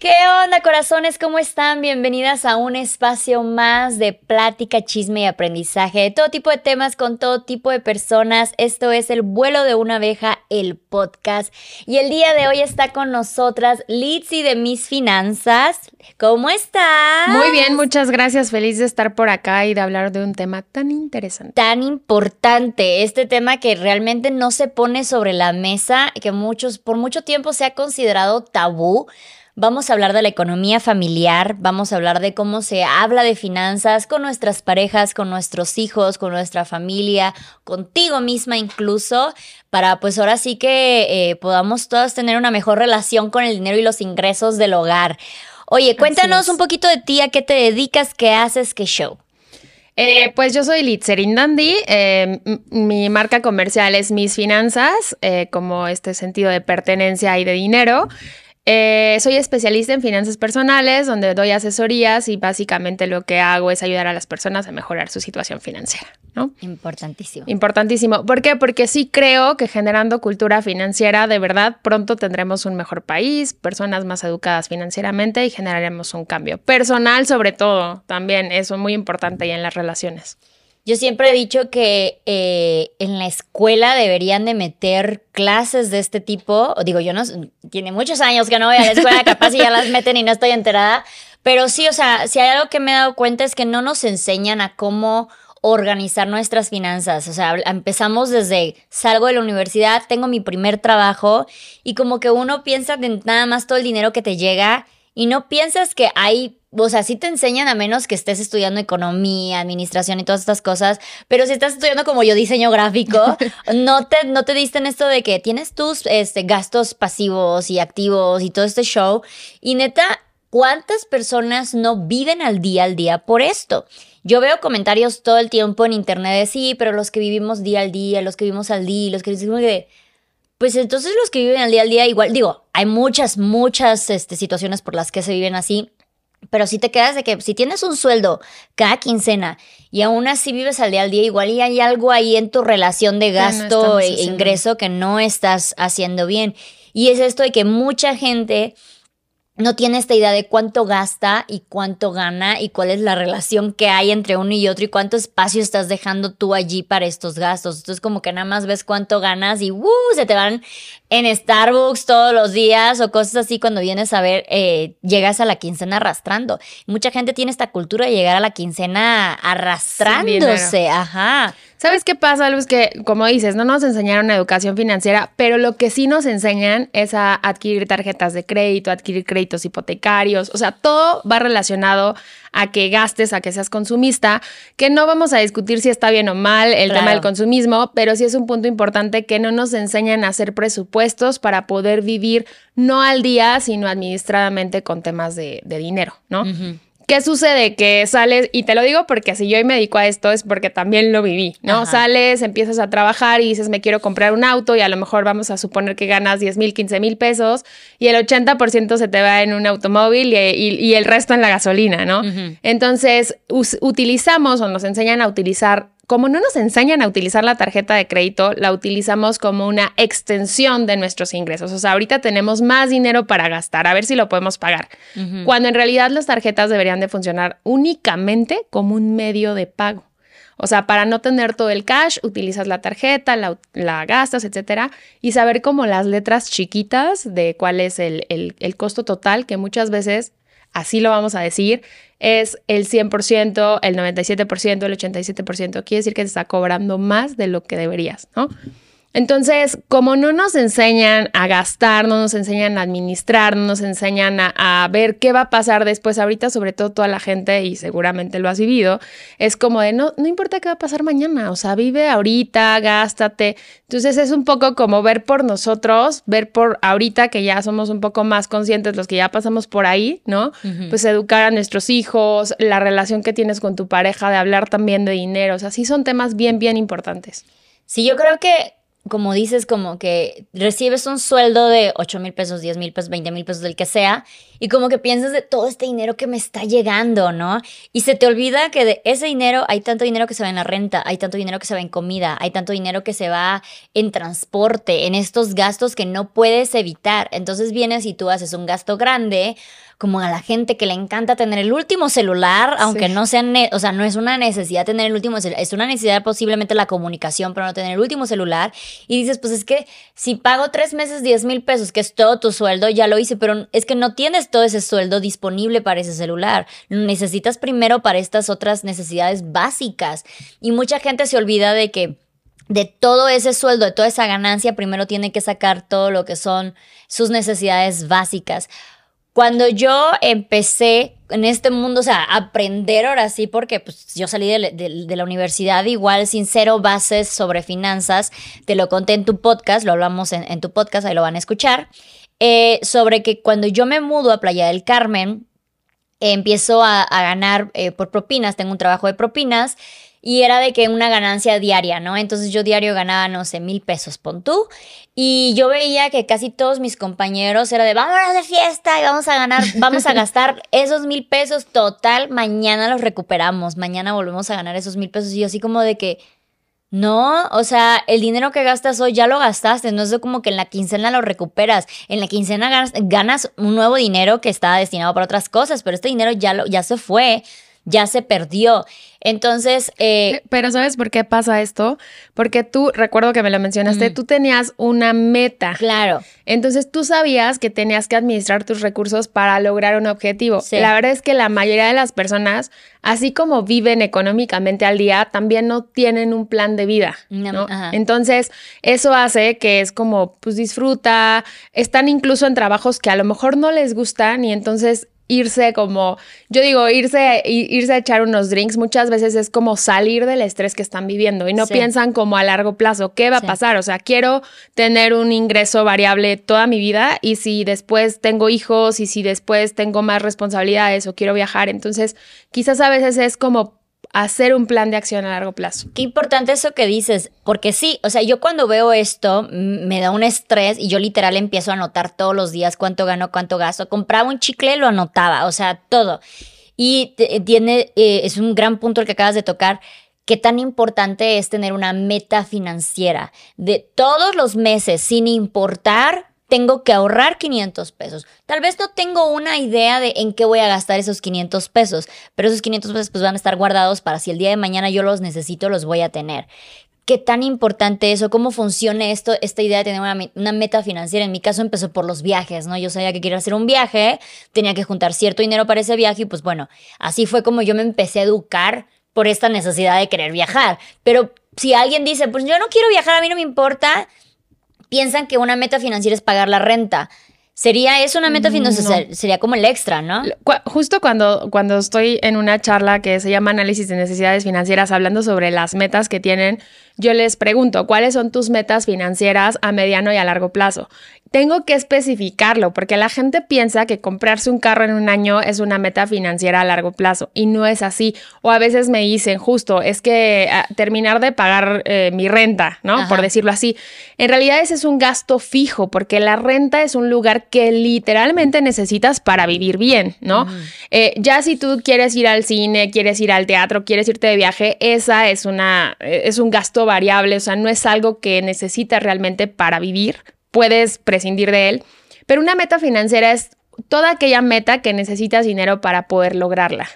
¿Qué onda, corazones? ¿Cómo están? Bienvenidas a un espacio más de plática, chisme y aprendizaje de todo tipo de temas con todo tipo de personas. Esto es El vuelo de una abeja, el podcast. Y el día de hoy está con nosotras Litzy de Mis Finanzas. ¿Cómo estás? Muy bien, muchas gracias. Feliz de estar por acá y de hablar de un tema tan interesante. Tan importante, este tema que realmente no se pone sobre la mesa, que muchos, por mucho tiempo se ha considerado tabú. Vamos a hablar de la economía familiar, vamos a hablar de cómo se habla de finanzas con nuestras parejas, con nuestros hijos, con nuestra familia, contigo misma incluso, para pues ahora sí que eh, podamos todos tener una mejor relación con el dinero y los ingresos del hogar. Oye, cuéntanos un poquito de ti, a qué te dedicas, qué haces, qué show. Eh, pues yo soy Litzerin Dandy. Eh, mi marca comercial es Mis Finanzas, eh, como este sentido de pertenencia y de dinero. Eh, soy especialista en finanzas personales, donde doy asesorías y básicamente lo que hago es ayudar a las personas a mejorar su situación financiera, ¿no? Importantísimo. Importantísimo. ¿Por qué? Porque sí creo que generando cultura financiera, de verdad, pronto tendremos un mejor país, personas más educadas financieramente y generaremos un cambio personal, sobre todo, también eso es muy importante y en las relaciones. Yo siempre he dicho que eh, en la escuela deberían de meter clases de este tipo. Digo, yo no, tiene muchos años que no voy a la escuela, capaz y ya las meten y no estoy enterada. Pero sí, o sea, si hay algo que me he dado cuenta es que no nos enseñan a cómo organizar nuestras finanzas. O sea, empezamos desde salgo de la universidad, tengo mi primer trabajo y como que uno piensa en nada más todo el dinero que te llega y no piensas que hay o sea, sí te enseñan a menos que estés estudiando economía, administración y todas estas cosas, pero si estás estudiando como yo diseño gráfico, no te, no te diste en esto de que tienes tus este, gastos pasivos y activos y todo este show. Y neta, ¿cuántas personas no viven al día al día por esto? Yo veo comentarios todo el tiempo en internet de sí, pero los que vivimos día al día, los que vivimos al día, los que vivimos de... Pues entonces los que viven al día al día, igual, digo, hay muchas, muchas este, situaciones por las que se viven así, pero si te quedas de que si tienes un sueldo cada quincena y aún así vives al día al día, igual y hay algo ahí en tu relación de gasto no e ingreso que no estás haciendo bien. Y es esto de que mucha gente no tiene esta idea de cuánto gasta y cuánto gana y cuál es la relación que hay entre uno y otro y cuánto espacio estás dejando tú allí para estos gastos. Entonces como que nada más ves cuánto ganas y ¡uh! se te van en Starbucks todos los días o cosas así cuando vienes a ver, eh, llegas a la quincena arrastrando. Mucha gente tiene esta cultura de llegar a la quincena arrastrándose. Ajá. ¿Sabes qué pasa, Luz? Que, como dices, no nos enseñaron educación financiera, pero lo que sí nos enseñan es a adquirir tarjetas de crédito, adquirir créditos hipotecarios, o sea, todo va relacionado a que gastes, a que seas consumista, que no vamos a discutir si está bien o mal el Claro. tema del consumismo, pero sí es un punto importante que no nos enseñan a hacer presupuestos para poder vivir no al día, sino administradamente con temas de, de dinero, ¿no? ¿Qué sucede? Que sales, y te lo digo porque si yo hoy me dedico a esto es porque también lo viví, ¿no? Ajá. Sales, empiezas a trabajar y dices, me quiero comprar un auto y a lo mejor vamos a suponer que ganas 10 mil, 15 mil pesos y el 80% se te va en un automóvil y, y- y el resto en la gasolina, ¿no? Entonces, utilizamos o nos enseñan a utilizar como no nos enseñan a utilizar la tarjeta de crédito, la utilizamos como una extensión de nuestros ingresos. O sea, ahorita tenemos más dinero para gastar, a ver si lo podemos pagar. Cuando en realidad las tarjetas deberían de funcionar únicamente como un medio de pago. O sea, para no tener todo el cash, utilizas la tarjeta, la, la gastas, etcétera, y saber como las letras chiquitas de cuál es el, el, el costo total, que muchas veces, así lo vamos a decir, es el 100%, el 97%, el 87%. Quiere decir que te está cobrando más de lo que deberías, ¿no? Entonces, como no nos enseñan a gastar, no nos enseñan a administrar, no nos enseñan a, ver qué va a pasar después, ahorita sobre todo toda la gente, y seguramente lo has vivido, es como de, no, no importa qué va a pasar mañana, o sea, vive ahorita, gástate. Entonces es un poco como ver por nosotros, ver por ahorita que ya somos un poco más conscientes, los que ya pasamos por ahí, ¿no? Pues educar a nuestros hijos, la relación que tienes con tu pareja, de hablar también de dinero, o sea, sí son temas bien, bien importantes. Sí, yo creo que como dices, como que recibes un sueldo de 8 mil pesos, 10 mil pesos, 20 mil pesos, del que sea, y como que piensas de todo este dinero que me está llegando, ¿no? Y se te olvida que de ese dinero hay tanto dinero que se va en la renta, hay tanto dinero que se va en comida, hay tanto dinero que se va en transporte, en estos gastos que no puedes evitar. Entonces vienes y tú haces un gasto grande como a la gente que le encanta tener el último celular, aunque no sea, o sea, no es una necesidad tener el último celular, es una necesidad posiblemente la comunicación, pero no tener el último celular. Y dices, pues es que si pago tres meses 10 mil pesos, que es todo tu sueldo, ya lo hice, pero es que no tienes todo ese sueldo disponible para ese celular. Necesitas primero para estas otras necesidades básicas. Y mucha gente se olvida de que de todo ese sueldo, de toda esa ganancia, primero tiene que sacar todo lo que son sus necesidades básicas. Cuando yo empecé en este mundo, o sea, aprender ahora sí, porque pues, yo salí de, la universidad igual sin cero bases sobre finanzas, te lo conté en tu podcast, lo hablamos en, tu podcast, ahí lo van a escuchar, eh, sobre que cuando yo me mudo a Playa del Carmen, empiezo a, ganar eh, por propinas, tengo un trabajo de propinas y era de que una ganancia diaria, ¿no? Entonces yo diario ganaba, no sé, mil pesos, pon tú. Y yo veía que casi todos mis compañeros era de, vámonos de fiesta y vamos a ganar, vamos a gastar esos mil pesos total, mañana los recuperamos, mañana volvemos a ganar esos mil pesos. Y yo así como de que, no, o sea, el dinero que gastas hoy ya lo gastaste, no es como que en la quincena lo recuperas, en la quincena ganas, ganas un nuevo dinero que estaba destinado para otras cosas, pero este dinero ya, lo, ya se fue ya se perdió. Entonces... Eh, Pero ¿sabes por qué pasa esto? Porque tú, recuerdo que me lo mencionaste, tú tenías una meta. Claro. Entonces tú sabías que tenías que administrar tus recursos para lograr un objetivo. La verdad es que la mayoría de las personas, así como viven económicamente al día, también no tienen un plan de vida. ¿no? Entonces eso hace que es como, pues disfruta, están incluso en trabajos que a lo mejor no les gustan y entonces irse como, yo digo, irse, irse a echar unos drinks muchas veces es como salir del estrés que están viviendo y no piensan como a largo plazo, ¿qué va a pasar? O sea, quiero tener un ingreso variable toda mi vida y si después tengo hijos y si después tengo más responsabilidades o quiero viajar, entonces quizás a veces es como hacer un plan de acción a largo plazo. Qué importante eso que dices, porque sí, o sea, yo cuando veo esto me da un estrés y yo literal empiezo a anotar todos los días cuánto gano, cuánto gasto. Compraba un chicle, lo anotaba, o sea, todo. Y tiene, eh, es un gran punto el que acabas de tocar. Qué tan importante es tener una meta financiera de todos los meses, sin importar tengo que ahorrar 500 pesos. Tal vez no tengo una idea de en qué voy a gastar esos 500 pesos, pero esos 500 pesos pues van a estar guardados para si el día de mañana yo los necesito, los voy a tener. ¿Qué tan importante eso? ¿Cómo funciona esto? Esta idea de tener una, meta financiera. En mi caso empezó por los viajes, ¿no? Yo sabía que quería hacer un viaje, tenía que juntar cierto dinero para ese viaje y pues bueno, así fue como yo me empecé a educar por esta necesidad de querer viajar. Pero si alguien dice, pues yo no quiero viajar, a mí no me importa, piensan que una meta financiera es pagar la renta. ¿Sería eso una meta financiera? Sería como el extra, ¿no? Justo cuando, cuando estoy en una charla que se llama Análisis de Necesidades Financieras, hablando sobre las metas que tienen, yo les pregunto, ¿cuáles son tus metas financieras a mediano y a largo plazo? Tengo que especificarlo porque la gente piensa que comprarse un carro en un año es una meta financiera a largo plazo y no es así. O a veces me dicen, justo, es que ah, terminar de pagar eh, mi renta, ¿no? Por decirlo así. En realidad ese es un gasto fijo porque la renta es un lugar que literalmente necesitas para vivir bien, ¿no? Eh, ya si tú quieres ir al cine, quieres ir al teatro, quieres irte de viaje, esa es una, eh, es un gasto variable, o sea, no es algo que necesitas realmente para vivir puedes prescindir de él. Pero una meta financiera es toda aquella meta que necesitas dinero para poder lograrla.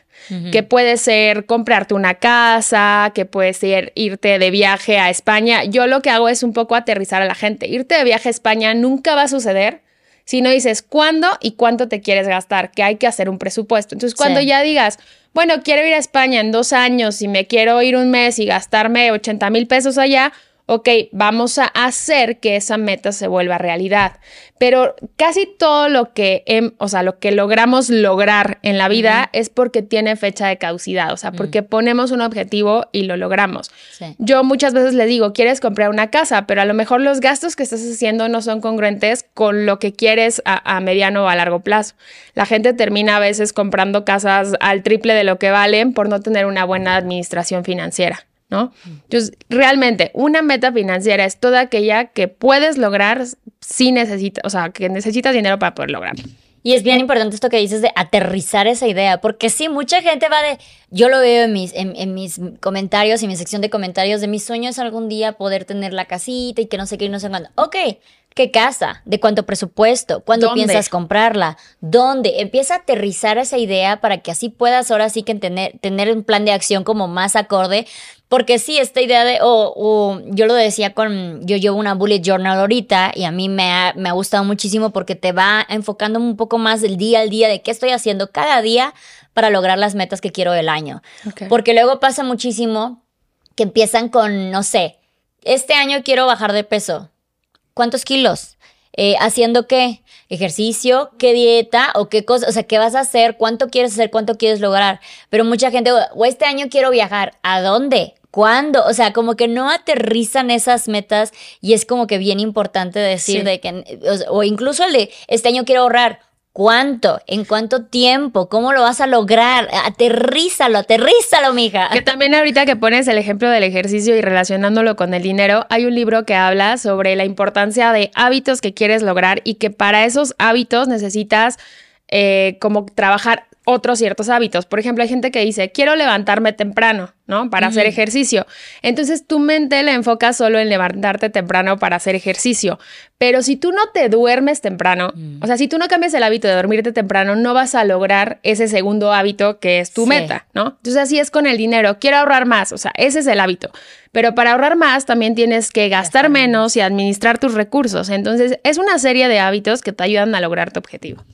Que puede ser comprarte una casa, que puede ser irte de viaje a España. Yo lo que hago es un poco aterrizar a la gente. Irte de viaje a España nunca va a suceder si no dices cuándo y cuánto te quieres gastar, que hay que hacer un presupuesto. Entonces, cuando ya digas, bueno, quiero ir a España en dos años y me quiero ir un mes y gastarme 80 mil pesos allá, ok, vamos a hacer que esa meta se vuelva realidad. Pero casi todo lo que, o sea, lo que logramos lograr en la vida es porque tiene fecha de caducidad, o sea, porque ponemos un objetivo y lo logramos. Yo muchas veces le digo, quieres comprar una casa, pero a lo mejor los gastos que estás haciendo no son congruentes con lo que quieres a, a mediano o a largo plazo. La gente termina a veces comprando casas al triple de lo que valen por no tener una buena administración financiera. ¿No? Entonces, realmente, una meta financiera es toda aquella que puedes lograr si necesitas, o sea, que necesitas dinero para poder lograrlo. Y es bien importante esto que dices de aterrizar esa idea, porque sí, mucha gente va de, yo lo veo en mis, en, mis comentarios y mi sección de comentarios de mis sueños algún día poder tener la casita y que no sé qué y no sé cuándo. Ok, ¿qué casa? ¿De cuánto presupuesto? ¿Cuándo piensas comprarla? ¿Dónde? Empieza a aterrizar esa idea para que así puedas ahora sí que tener, tener un plan de acción como más acorde porque sí, esta idea de, o yo lo decía con, yo llevo una bullet journal ahorita y a mí me ha, me ha gustado muchísimo porque te va enfocando un poco más el día al día de qué estoy haciendo cada día para lograr las metas que quiero del año. Porque luego pasa muchísimo que empiezan con, no sé, este año quiero bajar de peso. ¿Cuántos kilos? Eh, ¿Haciendo qué? ¿Ejercicio? ¿Qué dieta? ¿O qué cosa? O sea, ¿qué vas a hacer? ¿Cuánto quieres hacer? ¿Cuánto quieres lograr? Pero mucha gente, o este año quiero viajar. ¿A dónde? ¿Cuándo? O sea, como que no aterrizan esas metas y es como que bien importante decir de que, o, incluso el de, este año quiero ahorrar. ¿Cuánto? ¿En cuánto tiempo? ¿Cómo lo vas a lograr? Aterrízalo, aterrízalo, mija. Que también ahorita que pones el ejemplo del ejercicio y relacionándolo con el dinero, hay un libro que habla sobre la importancia de hábitos que quieres lograr y que para esos hábitos necesitas eh, como trabajar otros ciertos hábitos. Por ejemplo, hay gente que dice, quiero levantarme temprano, ¿no? Para hacer ejercicio. Entonces tu mente la enfoca solo en levantarte temprano para hacer ejercicio. Pero si tú no te duermes temprano, mm. o sea, si tú no cambias el hábito de dormirte temprano, no vas a lograr ese segundo hábito que es tu meta, ¿no? Entonces así es con el dinero. Quiero ahorrar más, o sea, ese es el hábito. Pero para ahorrar más también tienes que gastar menos y administrar tus recursos. Entonces es una serie de hábitos que te ayudan a lograr tu objetivo.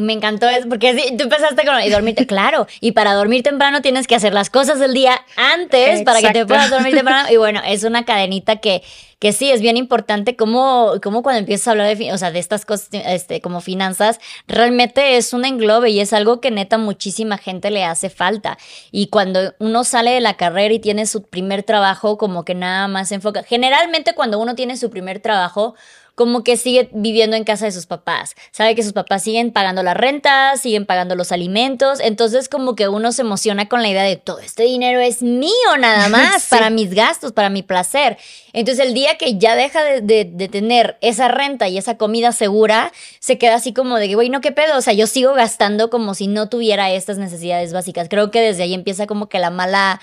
Me encantó eso, porque sí, tú empezaste con y dormirte, claro, y para dormir temprano tienes que hacer las cosas del día antes para que te puedas dormir temprano. Y bueno, es una cadenita que, que sí, es bien importante como, como cuando empiezas a hablar de, o sea, de estas cosas este, como finanzas, realmente es un englobe y es algo que neta muchísima gente le hace falta. Y cuando uno sale de la carrera y tiene su primer trabajo, como que nada más se enfoca. Generalmente cuando uno tiene su primer trabajo, como que sigue viviendo en casa de sus papás. Sabe que sus papás siguen pagando la renta, siguen pagando los alimentos. Entonces como que uno se emociona con la idea de todo este dinero es mío nada más para mis gastos, para mi placer. Entonces el día que ya deja de, tener esa renta y esa comida segura, se queda así como de que, güey, no, qué pedo. O sea, yo sigo gastando como si no tuviera estas necesidades básicas. Creo que desde ahí empieza como que la mala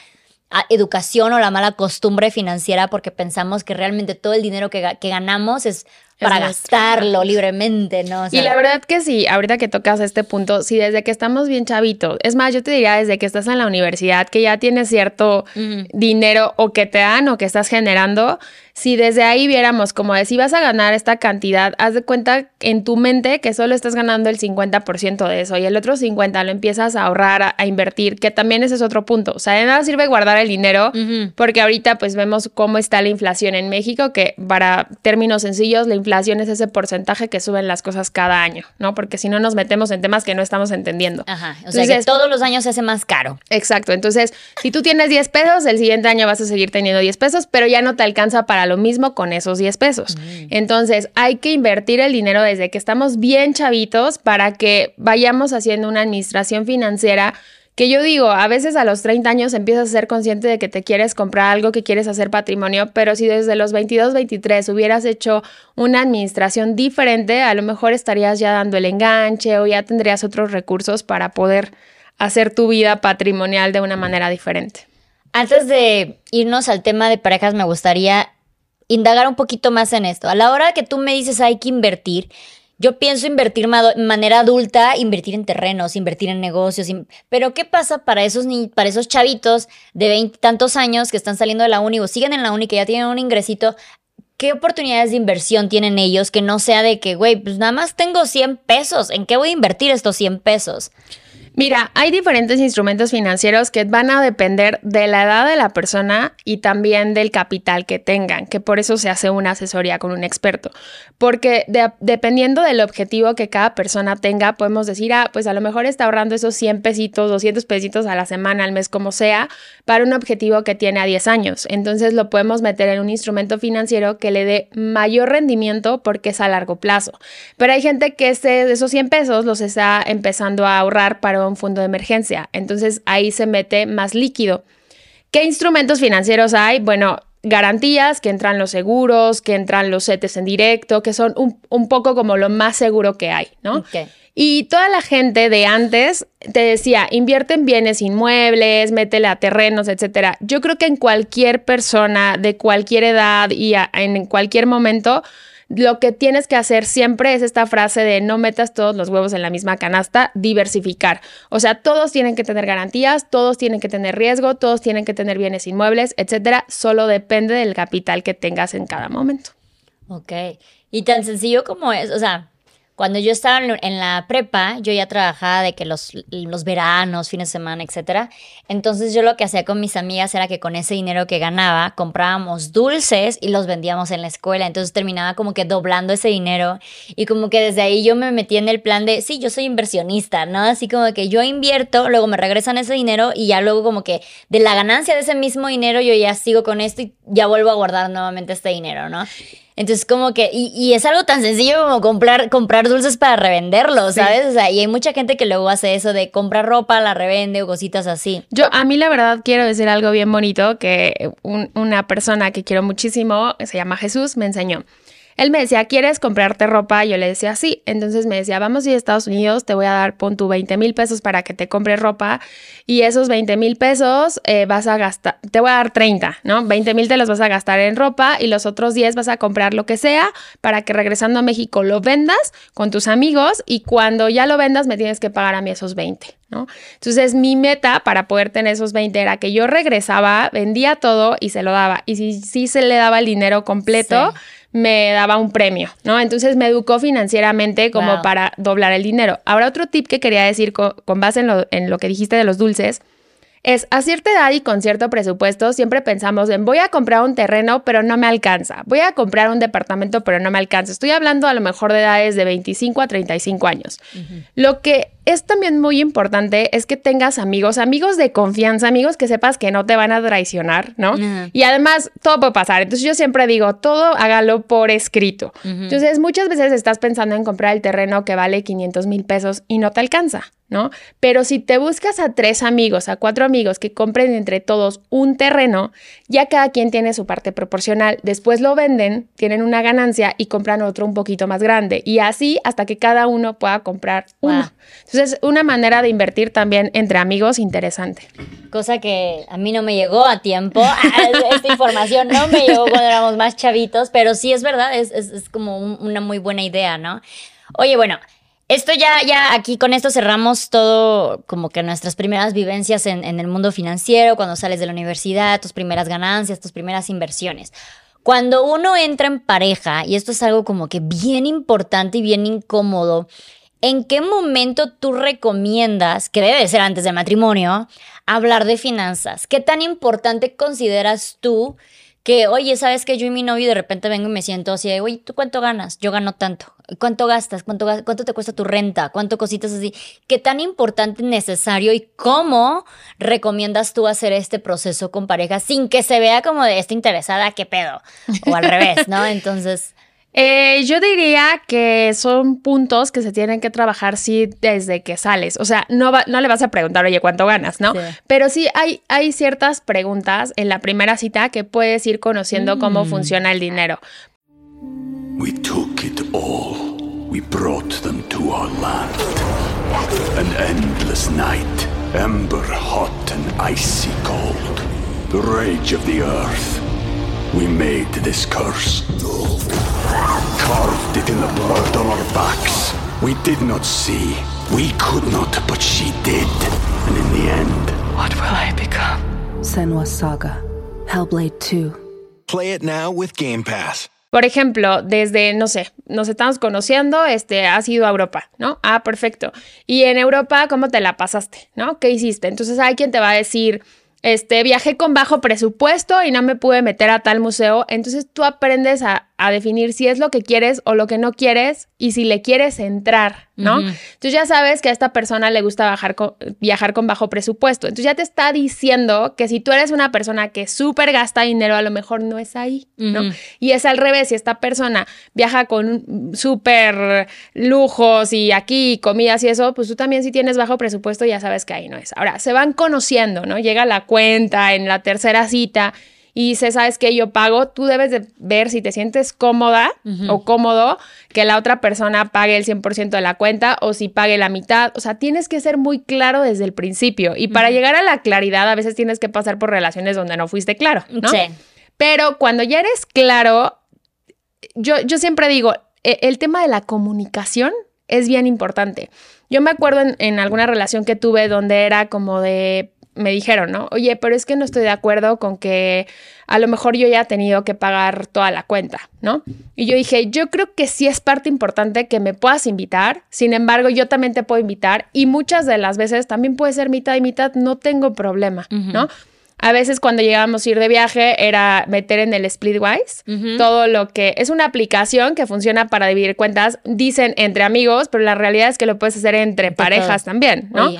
educación o la mala costumbre financiera porque pensamos que realmente todo el dinero que, que ganamos es para gastarlo libremente, ¿no? y la verdad que sí, ahorita que tocas este punto, sí, desde que estamos bien chavitos, es más, yo te diría desde que estás en la universidad, que ya tienes cierto dinero o que te dan o que estás generando, si desde ahí viéramos como de si vas a ganar esta cantidad, haz de cuenta en tu mente que solo estás ganando el 50% de eso y el otro 50% lo empiezas a ahorrar, a, invertir, que también ese es otro punto. O sea, de nada sirve guardar el dinero porque ahorita pues vemos cómo está la inflación en México, que para términos sencillos la inflación es ese porcentaje que suben las cosas cada año, ¿no? Porque si no nos metemos en temas que no estamos entendiendo. Ajá, o sea que todos los años se hace más caro. Exacto, entonces si tú tienes 10 pesos, el siguiente año vas a seguir teniendo 10 pesos, pero ya no te alcanza para lo mismo con esos 10 pesos. Entonces, hay que invertir el dinero desde que estamos bien chavitos para que vayamos haciendo una administración financiera que yo digo, a veces a los 30 años empiezas a ser consciente de que te quieres comprar algo, que quieres hacer patrimonio, pero si desde los 22, 23 hubieras hecho una administración diferente, a lo mejor estarías ya dando el enganche o ya tendrías otros recursos para poder hacer tu vida patrimonial de una manera diferente. Antes de irnos al tema de parejas, me gustaría indagar un poquito más en esto. A la hora que tú me dices hay que invertir, yo pienso invertir de manera adulta, invertir en terrenos, invertir en negocios, pero ¿qué pasa para esos, para esos chavitos de veintitantos años que están saliendo de la uni o siguen en la uni, que ya tienen un ingresito? ¿Qué oportunidades de inversión tienen ellos que no sea de que, güey, pues nada más tengo 100 pesos, ¿en qué voy a invertir estos 100 pesos? Mira, hay diferentes instrumentos financieros que van a depender de la edad de la persona y también del capital que tengan, que por eso se hace una asesoría con un experto. Porque dependiendo del objetivo que cada persona tenga, podemos decir, ah, pues a lo mejor está ahorrando esos 100 pesitos, 200 pesitos a la semana, al mes, como sea, para un objetivo que tiene a 10 años. Entonces lo podemos meter en un instrumento financiero que le dé mayor rendimiento porque es a largo plazo. Pero hay gente que ese, esos 100 pesos los está empezando a ahorrar para un fondo de emergencia. Entonces ahí se mete más líquido. ¿Qué instrumentos financieros hay? Bueno, garantías, que entran los seguros, que entran los CETES en directo, que son un, poco como lo más seguro que hay, ¿no? Y toda la gente de antes te decía, invierte en bienes inmuebles, métele a terrenos, etcétera. Yo creo que en cualquier persona de cualquier edad y en cualquier momento lo que tienes que hacer siempre es esta frase de no metas todos los huevos en la misma canasta, diversificar. O sea, todos tienen que tener garantías, todos tienen que tener riesgo, todos tienen que tener bienes inmuebles, etcétera. Solo depende del capital que tengas en cada momento. Ok. Y tan sencillo como es, o sea, cuando yo estaba en la prepa, yo ya trabajaba de que los, los veranos, fines de semana, etcétera. Entonces yo lo que hacía con mis amigas era que con ese dinero que ganaba comprábamos dulces y los vendíamos en la escuela. Entonces terminaba como que doblando ese dinero y como que desde ahí yo me metí en el plan de, sí, yo soy inversionista, ¿no? Así como que yo invierto, luego me regresan ese dinero y ya luego como que de la ganancia de ese mismo dinero yo ya sigo con esto y ya vuelvo a guardar nuevamente este dinero, ¿no? Entonces, como que, y, es algo tan sencillo como comprar, comprar dulces para revenderlos, ¿sabes? O sea, y hay mucha gente que luego hace eso de comprar ropa, la revende o cositas así. Yo, a mí la verdad quiero decir algo bien bonito que una persona que quiero muchísimo, se llama Jesús, me enseñó. Él me decía, ¿quieres comprarte ropa? Yo le decía, sí. Entonces me decía, vamos a ir a Estados Unidos, te voy a dar, pon tu 20 mil pesos para que te compres ropa y esos 20 mil pesos eh, vas a gastar, te voy a dar 30, ¿no? 20 mil te los vas a gastar en ropa y los otros 10 vas a comprar lo que sea para que regresando a México lo vendas con tus amigos y cuando ya lo vendas me tienes que pagar a mí esos 20. ¿No? Entonces mi meta para poder tener esos 20 era que yo regresaba, vendía todo y se lo daba. Y si sí se le daba el dinero completo, me daba un premio, ¿no? Entonces me educó financieramente como para doblar el dinero. Ahora otro tip que quería decir con, base en lo, en lo que dijiste de los dulces es a cierta edad y con cierto presupuesto siempre pensamos en voy a comprar un terreno pero no me alcanza, voy a comprar un departamento pero no me alcanza. Estoy hablando a lo mejor de edades de 25 a 35 años. Lo que es también muy importante es que tengas amigos, amigos de confianza, amigos que sepas que no te van a traicionar, ¿no? Y además todo puede pasar. Entonces yo siempre digo, todo hágalo por escrito. Entonces muchas veces estás pensando en comprar el terreno que vale 500 mil pesos y no te alcanza. ¿no? Pero si te buscas a tres amigos, a cuatro amigos que compren entre todos un terreno, ya cada quien tiene su parte proporcional. Después lo venden, tienen una ganancia y compran otro un poquito más grande. Y así hasta que cada uno pueda comprar uno. Entonces, una manera de invertir también entre amigos interesante. Cosa que a mí no me llegó a tiempo. Esta información no me llegó cuando éramos más chavitos, pero sí es verdad, es, como una muy buena idea, ¿no? Oye, bueno, esto ya, ya aquí con esto cerramos todo como que nuestras primeras vivencias en, en, el mundo financiero, cuando sales de la universidad, tus primeras ganancias, tus primeras inversiones. Cuando uno entra en pareja, y esto es algo como que bien importante y bien incómodo, ¿en qué momento tú recomiendas, que debe ser antes del matrimonio, hablar de finanzas? ¿Qué tan importante consideras tú que, oye, sabes que yo y mi novio de repente vengo y me siento así, oye, ¿tú cuánto ganas? Yo gano tanto. ¿Cuánto gastas? ¿Cuánto, ¿Cuánto te cuesta tu renta? ¿Cuánto cositas así? ¿Qué tan importante, necesario y cómo recomiendas tú hacer este proceso con pareja sin que se vea como de esta interesada, qué pedo? O al revés, ¿no? Entonces... Eh, yo diría que son puntos que se tienen que trabajar sí desde que sales. O sea, no, no le vas a preguntar, oye, ¿cuánto ganas? ¿No? Pero sí hay, hay ciertas preguntas en la primera cita que puedes ir conociendo cómo mm. funciona el dinero. We took it all. We brought them to our land. An endless night, ember hot and icy cold. The rage of the earth. We made this curse. Carved it in the blood on our backs. We did not see. We could not, but she did. And in the end, What will I become? Senwa Saga. Hellblade 2. Play it now with Game Pass. Por ejemplo, desde, no sé, nos estamos conociendo, este, has ido a Europa, ¿no? Ah, perfecto. Y en Europa, ¿cómo te la pasaste? ¿No? ¿Qué hiciste? Entonces hay quien te va a decir, este, viajé con bajo presupuesto y no me pude meter a tal museo. Entonces tú aprendes a, a definir si es lo que quieres o lo que no quieres y si le quieres entrar, ¿no? Entonces ya sabes que a esta persona le gusta bajar con- viajar con bajo presupuesto. Entonces ya te está diciendo que si tú eres una persona que súper gasta dinero, a lo mejor no es ahí, ¿no? Y es al revés, si esta persona viaja con súper lujos y aquí comidas y eso, pues tú también si tienes bajo presupuesto ya sabes que ahí no es. Ahora, se van conociendo, ¿no? Llega la cuenta en la tercera cita y dice, ¿sabes qué? Yo pago, tú debes de ver si te sientes cómoda o cómodo que la otra persona pague el 100% de la cuenta o si pague la mitad. O sea, tienes que ser muy claro desde el principio. Y para llegar a la claridad, a veces tienes que pasar por relaciones donde no fuiste claro, ¿no? Sí. Pero cuando ya eres claro, yo, yo siempre digo, e- el tema de la comunicación es bien importante. Yo me acuerdo en, en alguna relación que tuve donde era como de, me dijeron, ¿no? Oye, pero es que no estoy de acuerdo con que a lo mejor yo ya he tenido que pagar toda la cuenta, ¿no? Y yo dije, yo creo que sí es parte importante que me puedas invitar, sin embargo, yo también te puedo invitar y muchas de las veces también puede ser mitad y mitad, no tengo problema, ¿no? A veces cuando llegábamos a ir de viaje era meter en el Splitwise todo lo que es una aplicación que funciona para dividir cuentas, dicen entre amigos, pero la realidad es que lo puedes hacer entre parejas también, ¿no?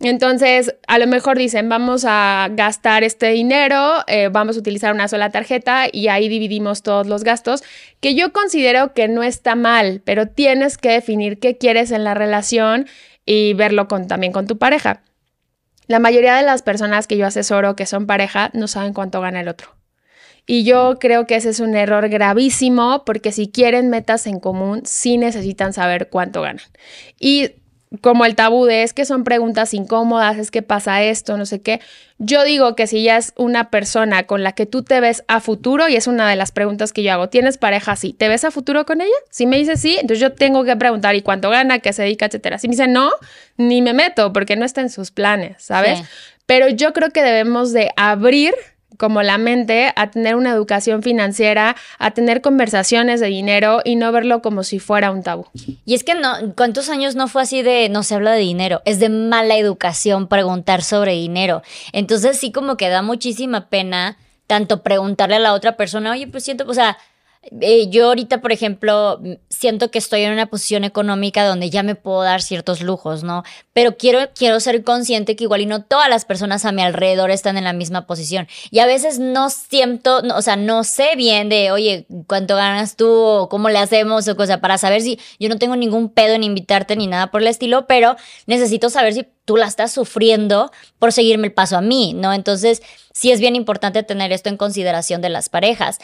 Entonces, a lo mejor dicen, vamos a gastar este dinero, eh, vamos a utilizar una sola tarjeta y ahí dividimos todos los gastos, que yo considero que no está mal, pero tienes que definir qué quieres en la relación y verlo con, también con tu pareja. La mayoría de las personas que yo asesoro que son pareja no saben cuánto gana el otro. Y yo creo que ese es un error gravísimo porque si quieren metas en común, sí necesitan saber cuánto ganan. Y como el tabú de es que son preguntas incómodas, es que pasa esto, no sé qué. Yo digo que si ya es una persona con la que tú te ves a futuro, y es una de las preguntas que yo hago, ¿tienes pareja? Sí. ¿Te ves a futuro con ella? Si me dice sí, entonces yo tengo que preguntar ¿y cuánto gana? ¿Qué se dedica? Etcétera. Si me dice no, ni me meto porque no está en sus planes, ¿sabes? Sí. Pero yo creo que debemos de abrir como la mente a tener una educación financiera, a tener conversaciones de dinero y no verlo como si fuera un tabú. Y es que no, ¿cuántos años no fue así de no se habla de dinero? Es de mala educación preguntar sobre dinero. Entonces sí como que da muchísima pena tanto preguntarle a la otra persona, oye, pues siento, o sea, eh, yo ahorita, por ejemplo, siento que estoy en una posición económica donde ya me puedo dar ciertos lujos, ¿no? Pero quiero, quiero ser consciente que igual y no todas las personas a mi alrededor están en la misma posición. Y a veces no siento, no, o sea, no sé bien de, oye, ¿cuánto ganas tú? O cómo le hacemos o cosa, para saber si yo no tengo ningún pedo en invitarte ni nada por el estilo, pero necesito saber si tú la estás sufriendo por seguirme el paso a mí, ¿no? Entonces, sí es bien importante tener esto en consideración de las parejas.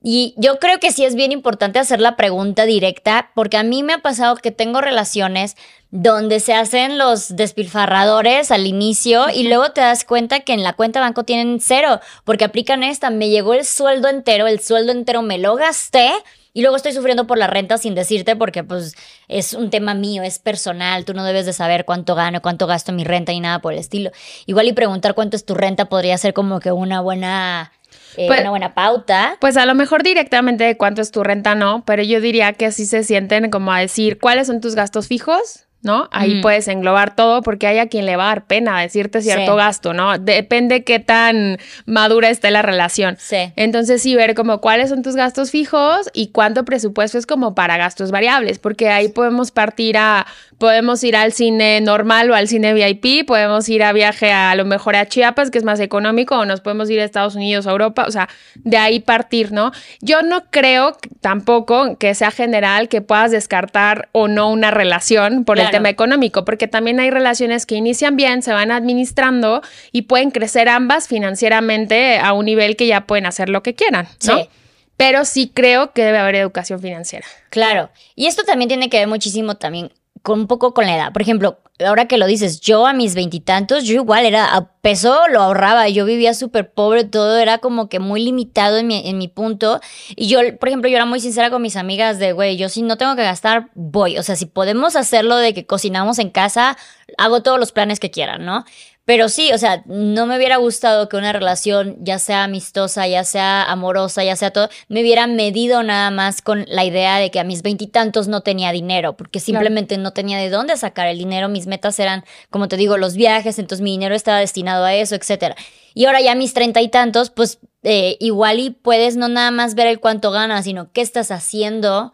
Y yo creo que sí es bien importante hacer la pregunta directa, porque a mí me ha pasado que tengo relaciones donde se hacen los despilfarradores al inicio y luego te das cuenta que en la cuenta banco tienen cero, porque aplican esta, me llegó el sueldo entero, el sueldo entero me lo gasté y luego estoy sufriendo por la renta sin decirte porque pues es un tema mío, es personal, tú no debes de saber cuánto gano, cuánto gasto en mi renta y nada por el estilo. Igual y preguntar cuánto es tu renta podría ser como que una buena, eh, Pues- una buena pauta. Pues a lo mejor directamente de cuánto es tu renta, no, pero yo diría que así se sienten como a decir cuáles son tus gastos fijos, ¿no? Ahí puedes englobar todo porque hay a quien le va a dar pena decirte cierto Sí. gasto, ¿no? Depende qué tan madura esté la relación. Sí. Entonces sí ver como cuáles son tus gastos fijos y cuánto presupuesto es como para gastos variables, porque ahí podemos partir a, podemos ir al cine normal o al cine VIP, podemos ir a viaje a, a lo mejor a Chiapas, que es más económico, o nos podemos ir a Estados Unidos o Europa, o sea, de ahí partir, ¿no? Yo no creo tampoco que sea general que puedas descartar o no una relación por el tema económico, porque también hay relaciones que inician bien, se van administrando y pueden crecer ambas financieramente a un nivel que ya pueden hacer lo que quieran, ¿no? Sí. Pero sí creo que debe haber educación financiera. Claro. Y esto también tiene que ver muchísimo también con un poco con la edad. Por ejemplo, ahora que lo dices, yo a mis veintitantos, yo igual era, a peso lo ahorraba, yo vivía súper pobre, todo era como que muy limitado en mi, en mi punto. Y yo, por ejemplo, yo era muy sincera con mis amigas de, güey, yo si no tengo que gastar, voy. O sea, si podemos hacerlo de que cocinamos en casa, hago todos los planes que quieran, ¿no? Pero sí, o sea, no me hubiera gustado que una relación, ya sea amistosa, ya sea amorosa, ya sea todo, me hubiera medido nada más con la idea de que a mis veintitantos no tenía dinero, porque simplemente no tenía de dónde sacar el dinero. Mis metas eran, como te digo, los viajes, entonces mi dinero estaba destinado a eso, etcétera. Y ahora ya a mis treinta y tantos, pues eh, igual y puedes no nada más ver el cuánto ganas, sino qué estás haciendo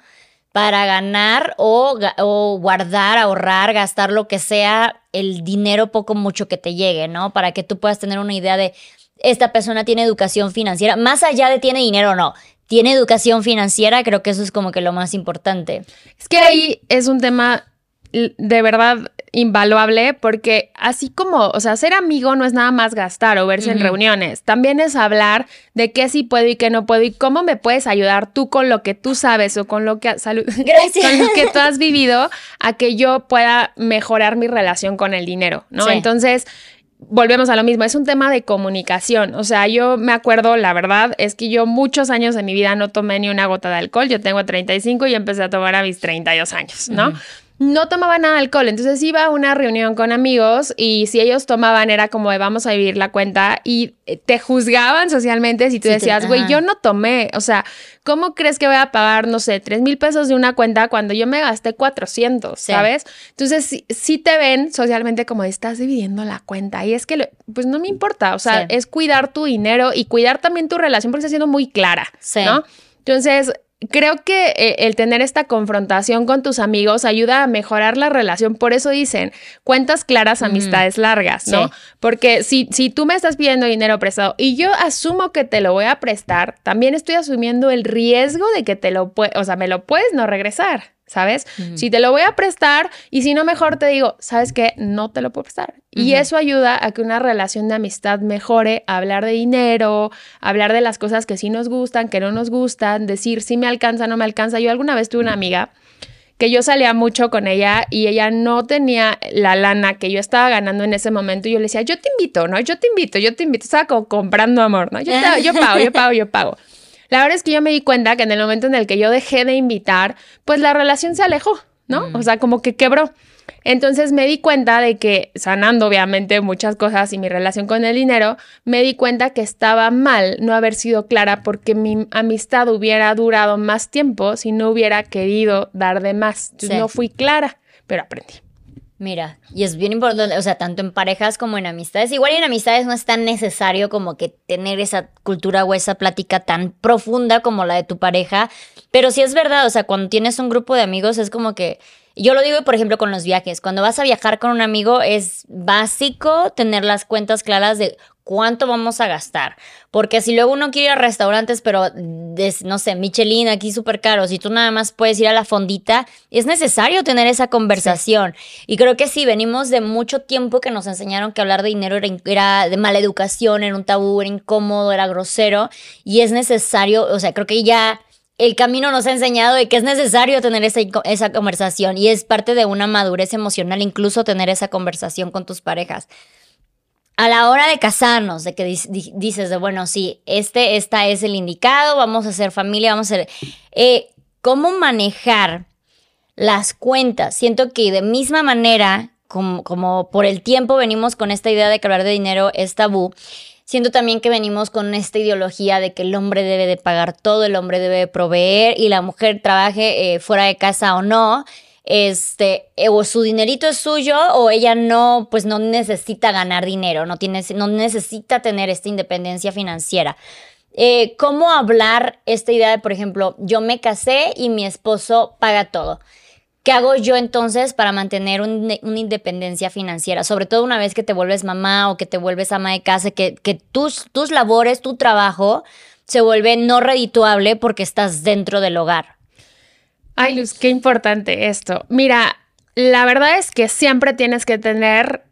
para ganar o, o, guardar, ahorrar, gastar lo que sea, el dinero poco mucho que te llegue, ¿no? Para que tú puedas tener una idea de esta persona tiene educación financiera, más allá de tiene dinero o no. Tiene educación financiera, creo que eso es como que lo más importante. Es que ahí es un tema de verdad invaluable porque así como, o sea, ser amigo no es nada más gastar o verse en reuniones, también es hablar de qué sí puedo y qué no puedo y cómo me puedes ayudar tú con lo que tú sabes o con lo que salud, con lo que tú has vivido a que yo pueda mejorar mi relación con el dinero, ¿no? Entonces, volvemos a lo mismo, es un tema de comunicación. O sea, yo me acuerdo, la verdad, es que yo muchos años de mi vida no tomé ni una gota de alcohol. Yo tengo 35 y empecé a tomar a mis 32 años, ¿no? No tomaba nada de alcohol, entonces iba a una reunión con amigos y si ellos tomaban era como de vamos a vivir la cuenta y eh, te juzgaban socialmente si tú decías, güey, yo no tomé, o sea, ¿cómo crees que voy a pagar, no sé, tres mil pesos de una cuenta cuando yo me gasté 400, ¿sabes? Entonces sí, te ven socialmente como estás dividiendo la cuenta y es que, pues no me importa, o sea, es cuidar tu dinero y cuidar también tu relación porque está siendo muy clara, ¿no? Entonces, creo que eh, el tener esta confrontación con tus amigos ayuda a mejorar la relación. Por eso dicen cuentas claras, amistades largas, ¿no? Porque si, si tú me estás pidiendo dinero prestado y yo asumo que te lo voy a prestar, también estoy asumiendo el riesgo de que te lo o sea, me lo puedes no regresar. ¿Sabes? Si te lo voy a prestar y si no, mejor te digo, ¿sabes qué? No te lo puedo prestar. Y eso ayuda a que una relación de amistad mejore, hablar de dinero, hablar de las cosas que sí nos gustan, que no nos gustan, decir si me alcanza, no me alcanza. Yo alguna vez tuve una amiga que yo salía mucho con ella y ella no tenía la lana que yo estaba ganando en ese momento. Y yo le decía, yo te invito, ¿no? Yo te invito, yo te invito. Estaba como comprando amor, ¿no? Yo, yo pago, yo pago, yo pago. La verdad es que yo me di cuenta que en el momento en el que yo dejé de invitar, pues la relación se alejó, ¿no? O sea, como que quebró. Entonces me di cuenta de que, sanando obviamente muchas cosas y mi relación con el dinero, me di cuenta que estaba mal no haber sido clara porque mi amistad hubiera durado más tiempo si no hubiera querido dar de más. Entonces no fui clara, pero aprendí. Mira, y es bien importante, o sea, tanto en parejas como en amistades. Igual en amistades no es tan necesario como que tener esa cultura o esa plática tan profunda como la de tu pareja, pero sí es verdad, o sea, cuando tienes un grupo de amigos es como que yo lo digo, por ejemplo, con los viajes. Cuando vas a viajar con un amigo es básico tener las cuentas claras de cuánto vamos a gastar. Porque si luego uno quiere ir a restaurantes, pero no sé, Michelin aquí súper caro, si tú nada más puedes ir a la fondita, es necesario tener esa conversación. Y creo que sí, venimos de mucho tiempo que nos enseñaron que hablar de dinero era, era, de mala educación, era un tabú, era incómodo, era grosero. Y es necesario, o sea, creo que ya el camino nos ha enseñado de que es necesario tener esa, esa, conversación y es parte de una madurez emocional incluso tener esa conversación con tus parejas. A la hora de casarnos, de que dices de, bueno, sí, este, esta es el indicado, vamos a hacer familia, vamos a hacer... Eh, ¿Cómo manejar las cuentas? Siento que de misma manera, como, como por el tiempo venimos con esta idea de que hablar de dinero es tabú, Siento también que venimos con esta ideología de que el hombre debe de pagar todo, el hombre debe proveer y la mujer trabaje eh, fuera de casa o no. Este, eh, o su dinerito es suyo o ella no, pues no necesita ganar dinero, no, tiene, no necesita tener esta independencia financiera. Eh, ¿Cómo hablar esta idea de, por ejemplo, yo me casé y mi esposo paga todo? ¿Qué hago yo entonces para mantener una independencia financiera? Sobre todo una vez que te vuelves mamá o que te vuelves ama de casa, que, que tus, tus labores, tu trabajo se vuelve no redituable porque estás dentro del hogar. Ay, Luz, qué importante esto. Mira, la verdad es que siempre tienes que tener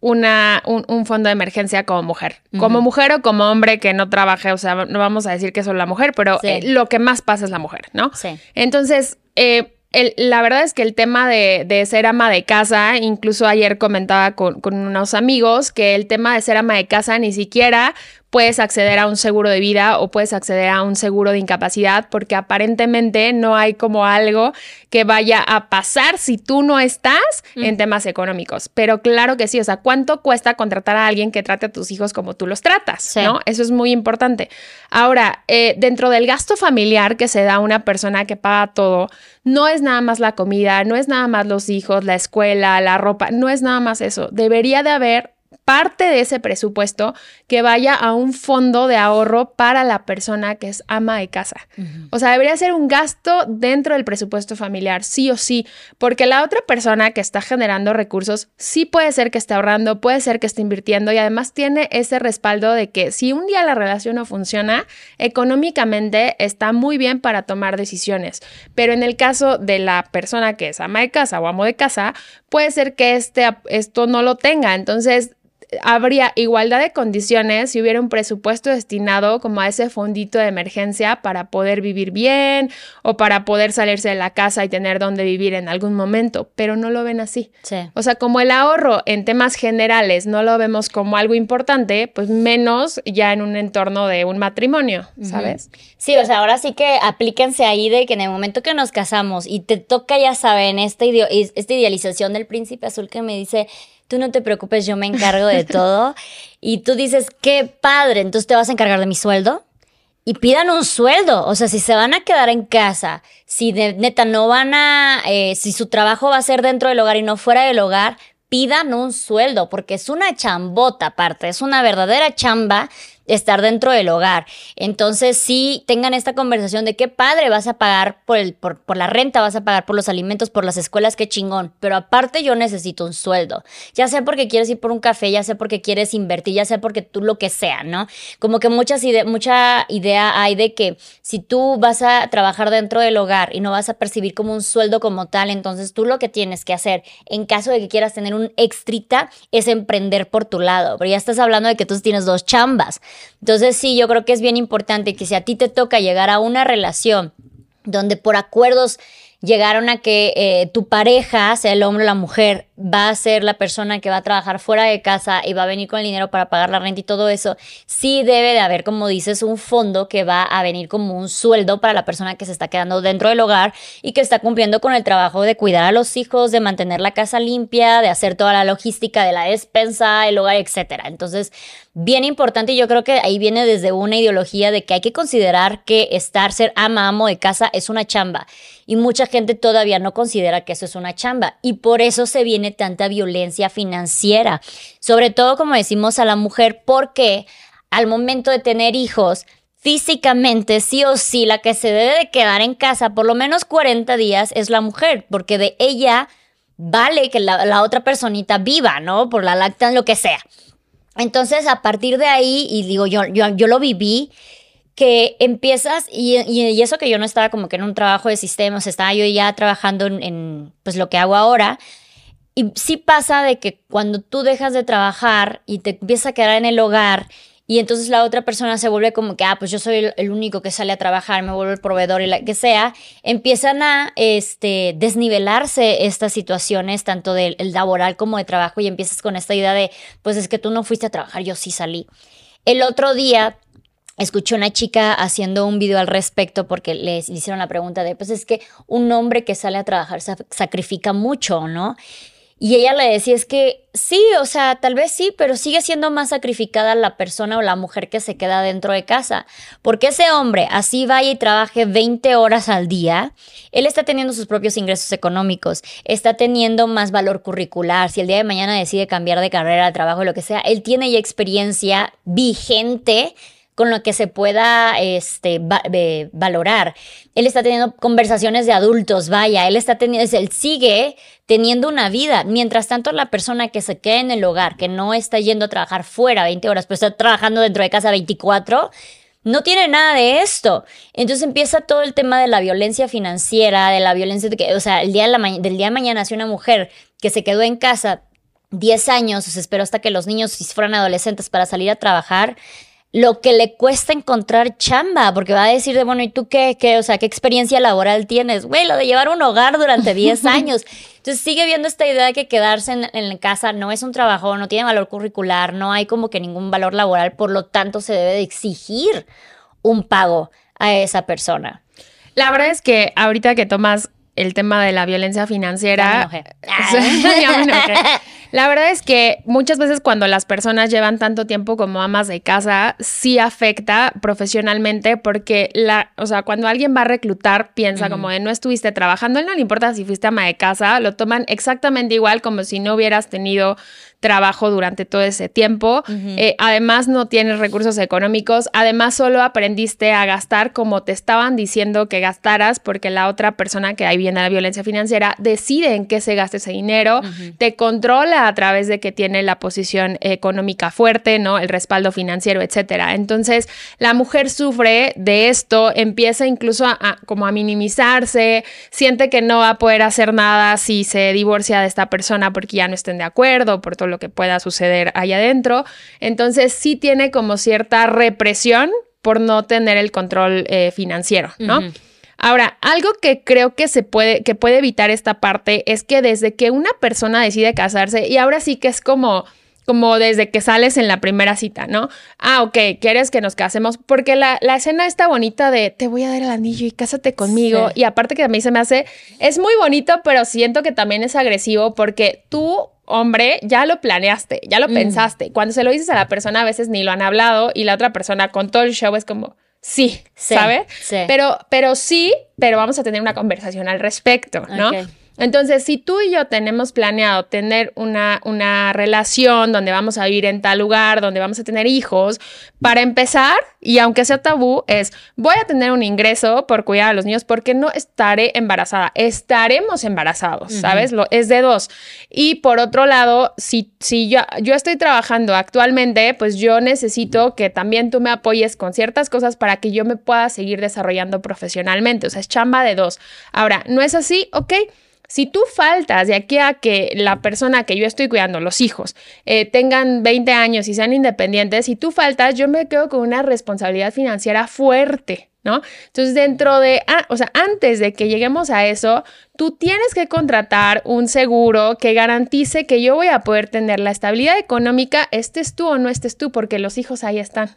una, un, fondo de emergencia como mujer. Como mujer o como hombre que no trabaje, o sea, no vamos a decir que es la mujer, pero eh, lo que más pasa es la mujer, ¿no? Sí. Entonces, eh, la verdad es que el tema de, ser ama de casa, incluso ayer comentaba con, con unos amigos que el tema de ser ama de casa ni siquiera puedes acceder a un seguro de vida o puedes acceder a un seguro de incapacidad porque aparentemente no hay como algo que vaya a pasar si tú no estás en temas económicos. Pero claro que sí, o sea, ¿cuánto cuesta contratar a alguien que trate a tus hijos como tú los tratas? ¿no? Eso es muy importante. Ahora, eh, dentro del gasto familiar que se da a una persona que paga todo, no es nada más la comida, no es nada más los hijos, la escuela, la ropa, no es nada más eso. Debería de haber parte de ese presupuesto que vaya a un fondo de ahorro para la persona que es ama de casa. O sea, debería ser un gasto dentro del presupuesto familiar, sí o sí, porque la otra persona que está generando recursos sí puede ser que esté ahorrando, puede ser que esté invirtiendo y además tiene ese respaldo de que si un día la relación no funciona, económicamente está muy bien para tomar decisiones. Pero en el caso de la persona que es ama de casa o amo de casa, puede ser que este, esto no lo tenga. Entonces, habría igualdad de condiciones si hubiera un presupuesto destinado como a ese fondito de emergencia para poder vivir bien o para poder salirse de la casa y tener donde vivir en algún momento, pero no lo ven así. O sea, como el ahorro en temas generales no lo vemos como algo importante, pues menos ya en un entorno de un matrimonio, ¿sabes? Sí, o sea, ahora sí que aplíquense ahí de que en el momento que nos casamos y te toca, ya saben, esta, esta idealización del príncipe azul que me dice, tú no te preocupes, yo me encargo de todo. y tú dices, qué padre, entonces te vas a encargar de mi sueldo. Y pidan un sueldo, o sea, si se van a quedar en casa, si de, neta no van a, eh, si su trabajo va a ser dentro del hogar y no fuera del hogar, pidan un sueldo, porque es una chambota aparte, es una verdadera chamba estar dentro del hogar. Entonces, sí tengan esta conversación de qué padre vas a pagar por, el, por, la renta, vas a pagar por los alimentos, por las escuelas, qué chingón. Pero aparte yo necesito un sueldo. Ya sea porque quieres ir por un café, ya sea porque quieres invertir, ya sea porque tú lo que sea, ¿no? Como que muchas mucha idea hay de que si tú vas a trabajar dentro del hogar y no vas a percibir como un sueldo como tal, entonces tú lo que tienes que hacer en caso de que quieras tener un extrita es emprender por tu lado. Pero ya estás hablando de que tú tienes dos chambas. Entonces sí, yo creo que es bien importante que si a ti te toca llegar a una relación donde por acuerdos llegaron a que eh, tu pareja, sea el hombre o la mujer, va a ser la persona que va a trabajar fuera de casa y va a venir con el dinero para pagar la renta y todo eso, sí debe de haber, como dices, un fondo que va a venir como un sueldo para la persona que se está quedando dentro del hogar y que está cumpliendo con el trabajo de cuidar a los hijos, de mantener la casa limpia, de hacer toda la logística de la despensa, el hogar, etcétera. Entonces, bien importante y yo creo que ahí viene desde una ideología de que hay que considerar que estar, ser ama, amo de casa es una chamba y mucha gente todavía no considera que eso es una chamba y por eso se viene tanta violencia financiera, sobre todo como decimos a la mujer, porque al momento de tener hijos, físicamente sí o sí la que se debe de quedar en casa por lo menos 40 días es la mujer, porque de ella vale que la, otra personita viva, ¿no? Por la lactancia, lo que sea. Entonces, a partir de ahí, y digo, yo, yo, yo lo viví, que empiezas, y, y, eso que yo no estaba como que en un trabajo de sistemas, estaba yo ya trabajando en, pues lo que hago ahora, y sí pasa de que cuando tú dejas de trabajar y te empiezas a quedar en el hogar y entonces la otra persona se vuelve como que, ah, pues yo soy el, único que sale a trabajar, me vuelvo el proveedor y la que sea, empiezan a este, desnivelarse estas situaciones, tanto del laboral como de trabajo, y empiezas con esta idea de, pues es que tú no fuiste a trabajar, yo sí salí. El otro día escuché una chica haciendo un video al respecto porque le hicieron la pregunta de, pues es que un hombre que sale a trabajar sacrifica mucho, ¿no? Y ella le decía, es que sí, o sea, tal vez sí, pero sigue siendo más sacrificada la persona o la mujer que se queda dentro de casa. Porque ese hombre así vaya y trabaje 20 horas al día, él está teniendo sus propios ingresos económicos, está teniendo más valor curricular. Si el día de mañana decide cambiar de carrera, de trabajo, lo que sea, él tiene ya experiencia vigente con lo que se pueda este, valorar. Él está teniendo conversaciones de adultos, vaya, él está teniendo, él sigue teniendo una vida. Mientras tanto, la persona que se queda en el hogar, que no está yendo a trabajar fuera 20 horas, pero está trabajando dentro de casa 24, no tiene nada de esto. Entonces empieza todo el tema de la violencia financiera, de la violencia, de o sea, el día del día de mañana, si una mujer que se quedó en casa 10 años, se esperó hasta que los niños fueran adolescentes para salir a trabajar, lo que le cuesta encontrar chamba, porque va a decir de, bueno, ¿y tú qué? qué? O sea, ¿qué experiencia laboral tienes? Güey, lo de llevar un hogar durante 10 años. Entonces sigue viendo esta idea de que quedarse en, en casa no es un trabajo, no tiene valor curricular, no hay como que ningún valor laboral, por lo tanto se debe de exigir un pago a esa persona. La verdad es que ahorita que tomas el tema de la violencia financiera. La verdad es que muchas veces cuando las personas llevan tanto tiempo como amas de casa, sí afecta profesionalmente porque la, o sea, cuando alguien va a reclutar, piensa como de no estuviste trabajando, él no le importa si fuiste ama de casa, lo toman exactamente igual como si no hubieras tenido trabajo durante todo ese tiempo. Eh, además, no tienes recursos económicos. Además, solo aprendiste a gastar como te estaban diciendo que gastaras, porque la otra persona que ahí viene la violencia financiera decide en qué se gasta ese dinero, te controla a través de que tiene la posición económica fuerte, ¿no? El respaldo financiero, etcétera. Entonces, la mujer sufre de esto, empieza incluso a, como a minimizarse, siente que no va a poder hacer nada si se divorcia de esta persona porque ya no estén de acuerdo, por todo lo que pueda suceder ahí adentro. Entonces sí tiene como cierta represión por no tener el control eh, financiero, ¿no? Ahora, algo que creo que se puede, que puede evitar esta parte es que desde que una persona decide casarse, y ahora sí que es como, como desde que sales en la primera cita, ¿no? Ah, ok, quieres que nos casemos, porque la, la escena está bonita de te voy a dar el anillo y cásate conmigo, y aparte que a mí se me hace, es muy bonito, pero siento que también es agresivo porque tú hombre, ya lo planeaste, ya lo pensaste. Cuando se lo dices a la persona, a veces ni lo han hablado y la otra persona con todo el show es como, sí, ¿sabes? Sí. Pero, pero sí, pero vamos a tener una conversación al respecto, ¿no? Entonces, si tú y yo tenemos planeado tener una, una relación donde vamos a vivir en tal lugar, donde vamos a tener hijos, para empezar, y aunque sea tabú, es voy a tener un ingreso por cuidar a los niños porque no estaré embarazada, estaremos embarazados, ¿sabes? Lo, es de dos. Y por otro lado, si, si yo, yo estoy trabajando actualmente, pues yo necesito que también tú me apoyes con ciertas cosas para que yo me pueda seguir desarrollando profesionalmente. O sea, es chamba de dos. Ahora, ¿no es así? Ok. Si tú faltas de aquí a que la persona que yo estoy cuidando, los hijos, eh, tengan 20 años y sean independientes, si tú faltas, yo me quedo con una responsabilidad financiera fuerte. ¿No? Entonces, dentro de, ah, o sea, antes de que lleguemos a eso, tú tienes que contratar un seguro que garantice que yo voy a poder tener la estabilidad económica, estés tú o no estés tú, porque los hijos ahí están.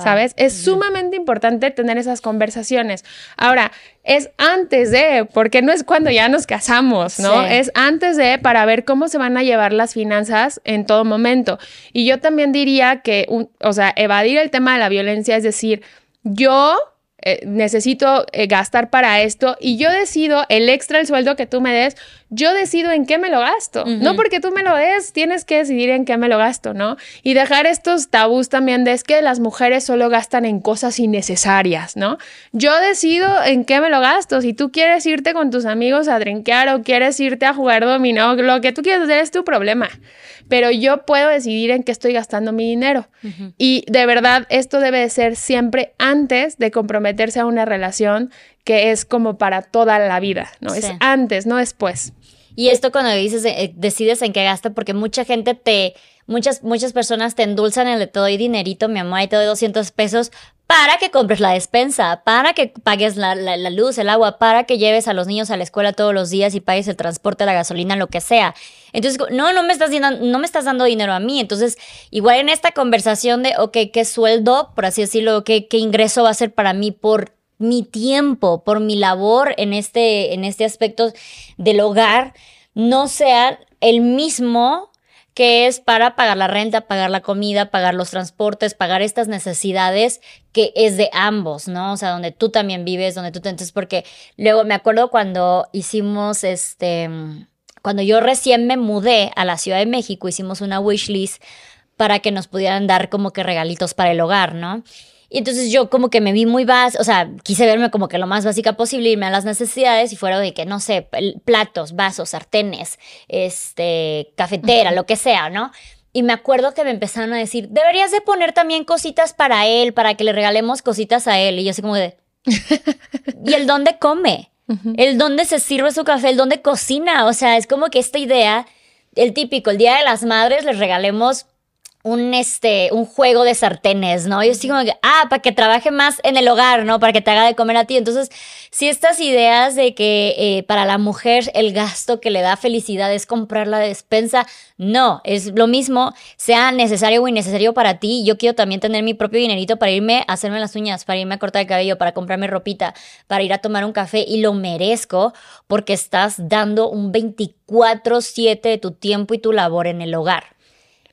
¿Sabes? Es sumamente importante tener esas conversaciones. Ahora, es antes de, porque no es cuando ya nos casamos, ¿no? Es antes de para ver cómo se van a llevar las finanzas en todo momento. Y yo también diría que, o sea, evadir el tema de la violencia, es decir, yo eh, necesito eh, gastar para esto y yo decido el extra, el sueldo que tú me des, yo decido en qué me lo gasto. No porque tú me lo des, tienes que decidir en qué me lo gasto, ¿no? Y dejar estos tabús también de es que las mujeres solo gastan en cosas innecesarias, ¿no? Yo decido en qué me lo gasto. Si tú quieres irte con tus amigos a drinkear o quieres irte a jugar dominó, lo que tú quieres hacer es tu problema. Pero yo puedo decidir en qué estoy gastando mi dinero. Y de verdad, esto debe de ser siempre antes de comprometerse a una relación que es como para toda la vida, ¿no? Es antes, no después. Y esto cuando dices, eh, decides en qué gasta, porque mucha gente te, muchas, muchas personas te endulzan el de te doy dinerito, mi mamá, y te doy 200 pesos para que compres la despensa, para que pagues la, la, luz, el agua, para que lleves a los niños a la escuela todos los días y pagues el transporte, la gasolina, lo que sea. Entonces, no, no me estás, no me estás dando dinero a mí. Entonces, igual en esta conversación de, ok, ¿qué sueldo, por así decirlo, qué, qué ingreso va a ser para mí por mi tiempo, por mi labor en este, en este aspecto del hogar, no sea el mismo que es para pagar la renta, pagar la comida, pagar los transportes, pagar estas necesidades que es de ambos, ¿no? O sea, donde tú también vives, donde tú te entes, porque luego me acuerdo cuando hicimos este, cuando yo recién me mudé a la Ciudad de México, hicimos una wish list para que nos pudieran dar como que regalitos para el hogar, ¿no? Y entonces yo como que me vi muy básica, o sea, quise verme como que lo más básica posible, irme a las necesidades y fuera de que, no sé, platos, vasos, sartenes, este, cafetera, lo que sea, ¿no? Y me acuerdo que me empezaron a decir, deberías de poner también cositas para él, para que le regalemos cositas a él. Y yo así como de, ¿y el dónde come? El dónde se sirve su café, el dónde cocina. O sea, es como que esta idea, el típico, el Día de las Madres, les regalemos un, este, un juego de sartenes, ¿no? Yo estoy como que, ah, para que trabaje más en el hogar, ¿no? Para que te haga de comer a ti. Entonces, si estas ideas de que eh, para la mujer el gasto que le da felicidad es comprar la despensa, no, es lo mismo, sea necesario o innecesario para ti. Yo quiero también tener mi propio dinerito para irme a hacerme las uñas, para irme a cortar el cabello, para comprarme ropita, para ir a tomar un café y lo merezco porque estás dando un 24/7 de tu tiempo y tu labor en el hogar.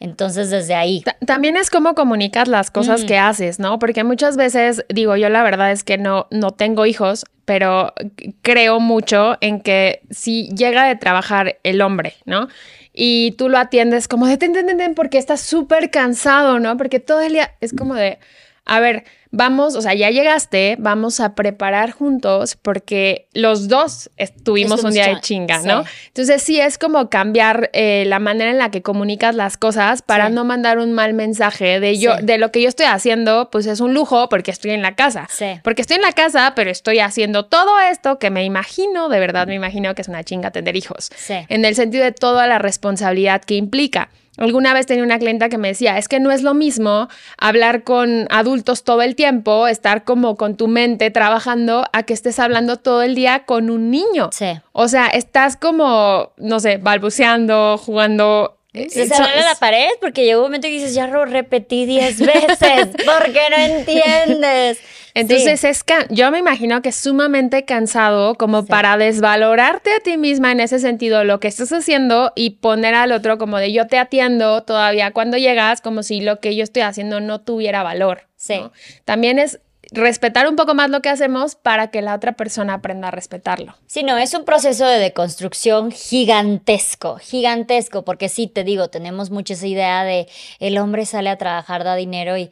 Entonces, desde ahí. también es cómo comunicas las cosas que haces, ¿no? Porque muchas veces, digo, yo la verdad es que no, no tengo hijos, pero creo mucho en que si llega de trabajar el hombre, ¿no? Y tú lo atiendes como de, ten, ten, ten, porque estás súper cansado, ¿no? Porque todo el día es como de, a ver, vamos, o sea, ya llegaste, vamos a preparar juntos porque los dos tuvimos un día de chinga, ¿no? Entonces sí es como cambiar eh, la manera en la que comunicas las cosas para no mandar un mal mensaje de yo, de lo que yo estoy haciendo, pues es un lujo porque estoy en la casa. Porque estoy en la casa, pero estoy haciendo todo esto que me imagino, de verdad me imagino que es una chinga tener hijos. En el sentido de toda la responsabilidad que implica. Alguna vez tenía una clienta que me decía, es que no es lo mismo hablar con adultos todo el tiempo, estar como con tu mente trabajando, a que estés hablando todo el día con un niño. Sí. O sea, estás como, no sé, balbuceando, jugando se sale a la pared porque llegó un momento que dices, ya lo repetí diez veces, porque no entiendes. Entonces es yo me imagino que es sumamente cansado como para desvalorarte a ti misma en ese sentido lo que estás haciendo y poner al otro como de yo te atiendo todavía cuando llegas como si lo que yo estoy haciendo no tuviera valor. Sí. También es respetar un poco más lo que hacemos para que la otra persona aprenda a respetarlo. Sí, no, es un proceso de deconstrucción gigantesco, gigantesco, porque sí, te digo, tenemos mucha esa idea de el hombre sale a trabajar, da dinero y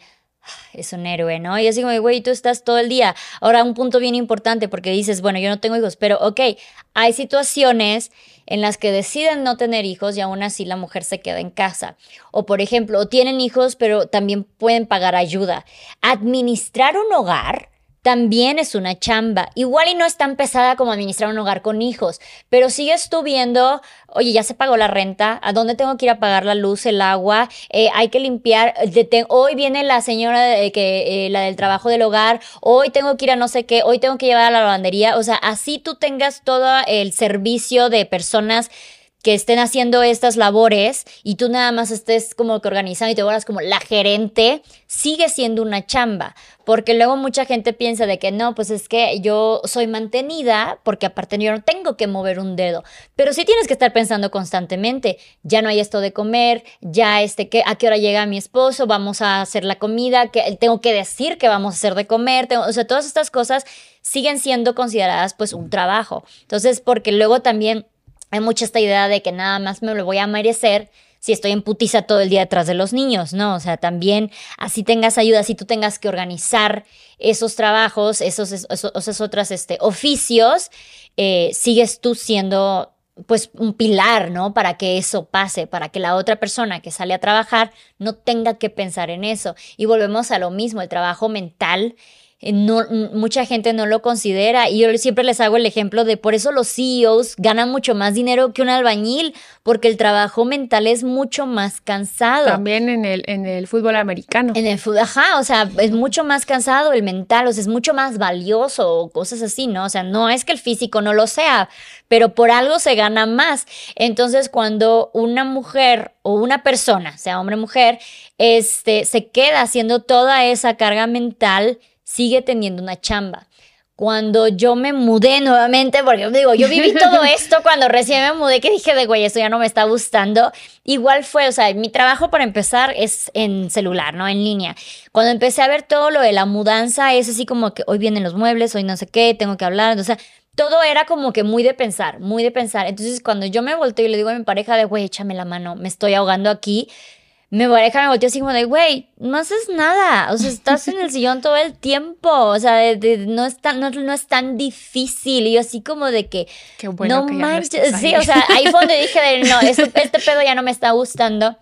es un héroe, ¿no? Y así como, güey, tú estás todo el día. Ahora, un punto bien importante, porque dices, bueno, yo no tengo hijos, pero ok, hay situaciones en las que deciden no tener hijos y aún así la mujer se queda en casa. O, por ejemplo, tienen hijos, pero también pueden pagar ayuda. Administrar un hogar también es una chamba. Igual y no es tan pesada como administrar un hogar con hijos, pero sigues tú viendo, oye, ya se pagó la renta, ¿a dónde tengo que ir a pagar la luz, el agua? Eh, hay que limpiar, hoy viene la señora que, eh, la del trabajo del hogar, hoy tengo que ir a no sé qué, hoy tengo que llevar a la lavandería, o sea, así tú tengas todo el servicio de personas que estén haciendo estas labores y tú nada más estés como que organizando y te vuelvas como la gerente, sigue siendo una chamba. Porque luego mucha gente piensa de que no, pues es que yo soy mantenida porque aparte yo no tengo que mover un dedo. Pero sí tienes que estar pensando constantemente, ya no hay esto de comer, ya este, que, a qué hora llega mi esposo, vamos a hacer la comida, que tengo que decir que vamos a hacer de comer, o sea, todas estas cosas siguen siendo consideradas pues un trabajo. Entonces, porque luego también hay mucha esta idea de que nada más me lo voy a merecer si estoy en putiza todo el día detrás de los niños, ¿no? O sea, también así tengas ayuda, si tú tengas que organizar esos trabajos, esos, esos, otros este, oficios, eh, sigues tú siendo pues un pilar, ¿no? Para que eso pase, para que la otra persona que sale a trabajar no tenga que pensar en eso. Y volvemos a lo mismo, el trabajo mental no, mucha gente no lo considera y yo siempre les hago el ejemplo de por eso los CEOs ganan mucho más dinero que un albañil porque el trabajo mental es mucho más cansado. También en el, en el fútbol americano. En el fútbol, ajá, o sea, es mucho más cansado el mental, o sea, es mucho más valioso o cosas así, ¿no? O sea, no es que el físico no lo sea, pero por algo se gana más. Entonces, cuando una mujer o una persona, sea hombre o mujer, este, se queda haciendo toda esa carga mental, sigue teniendo una chamba. Cuando yo me mudé nuevamente, porque digo, yo viví todo esto cuando recién me mudé, que dije de güey, esto ya no me está gustando. Igual fue, o sea, mi trabajo para empezar es en celular, ¿no? En línea. Cuando empecé a ver todo lo de la mudanza, es así como que hoy vienen los muebles, hoy no sé qué, tengo que hablar. O sea, todo era como que muy de pensar, muy de pensar. Entonces, cuando yo me volteo y le digo a mi pareja de, güey, échame la mano, me estoy ahogando aquí, me pareja me volteó así como de, güey, no haces nada, o sea, estás en el sillón todo el tiempo, o sea, no, es tan, no, es tan difícil, y yo así como de que, Qué bueno no manches, sí, o sea, ahí fue donde dije, de, no, este, este pedo ya no me está gustando,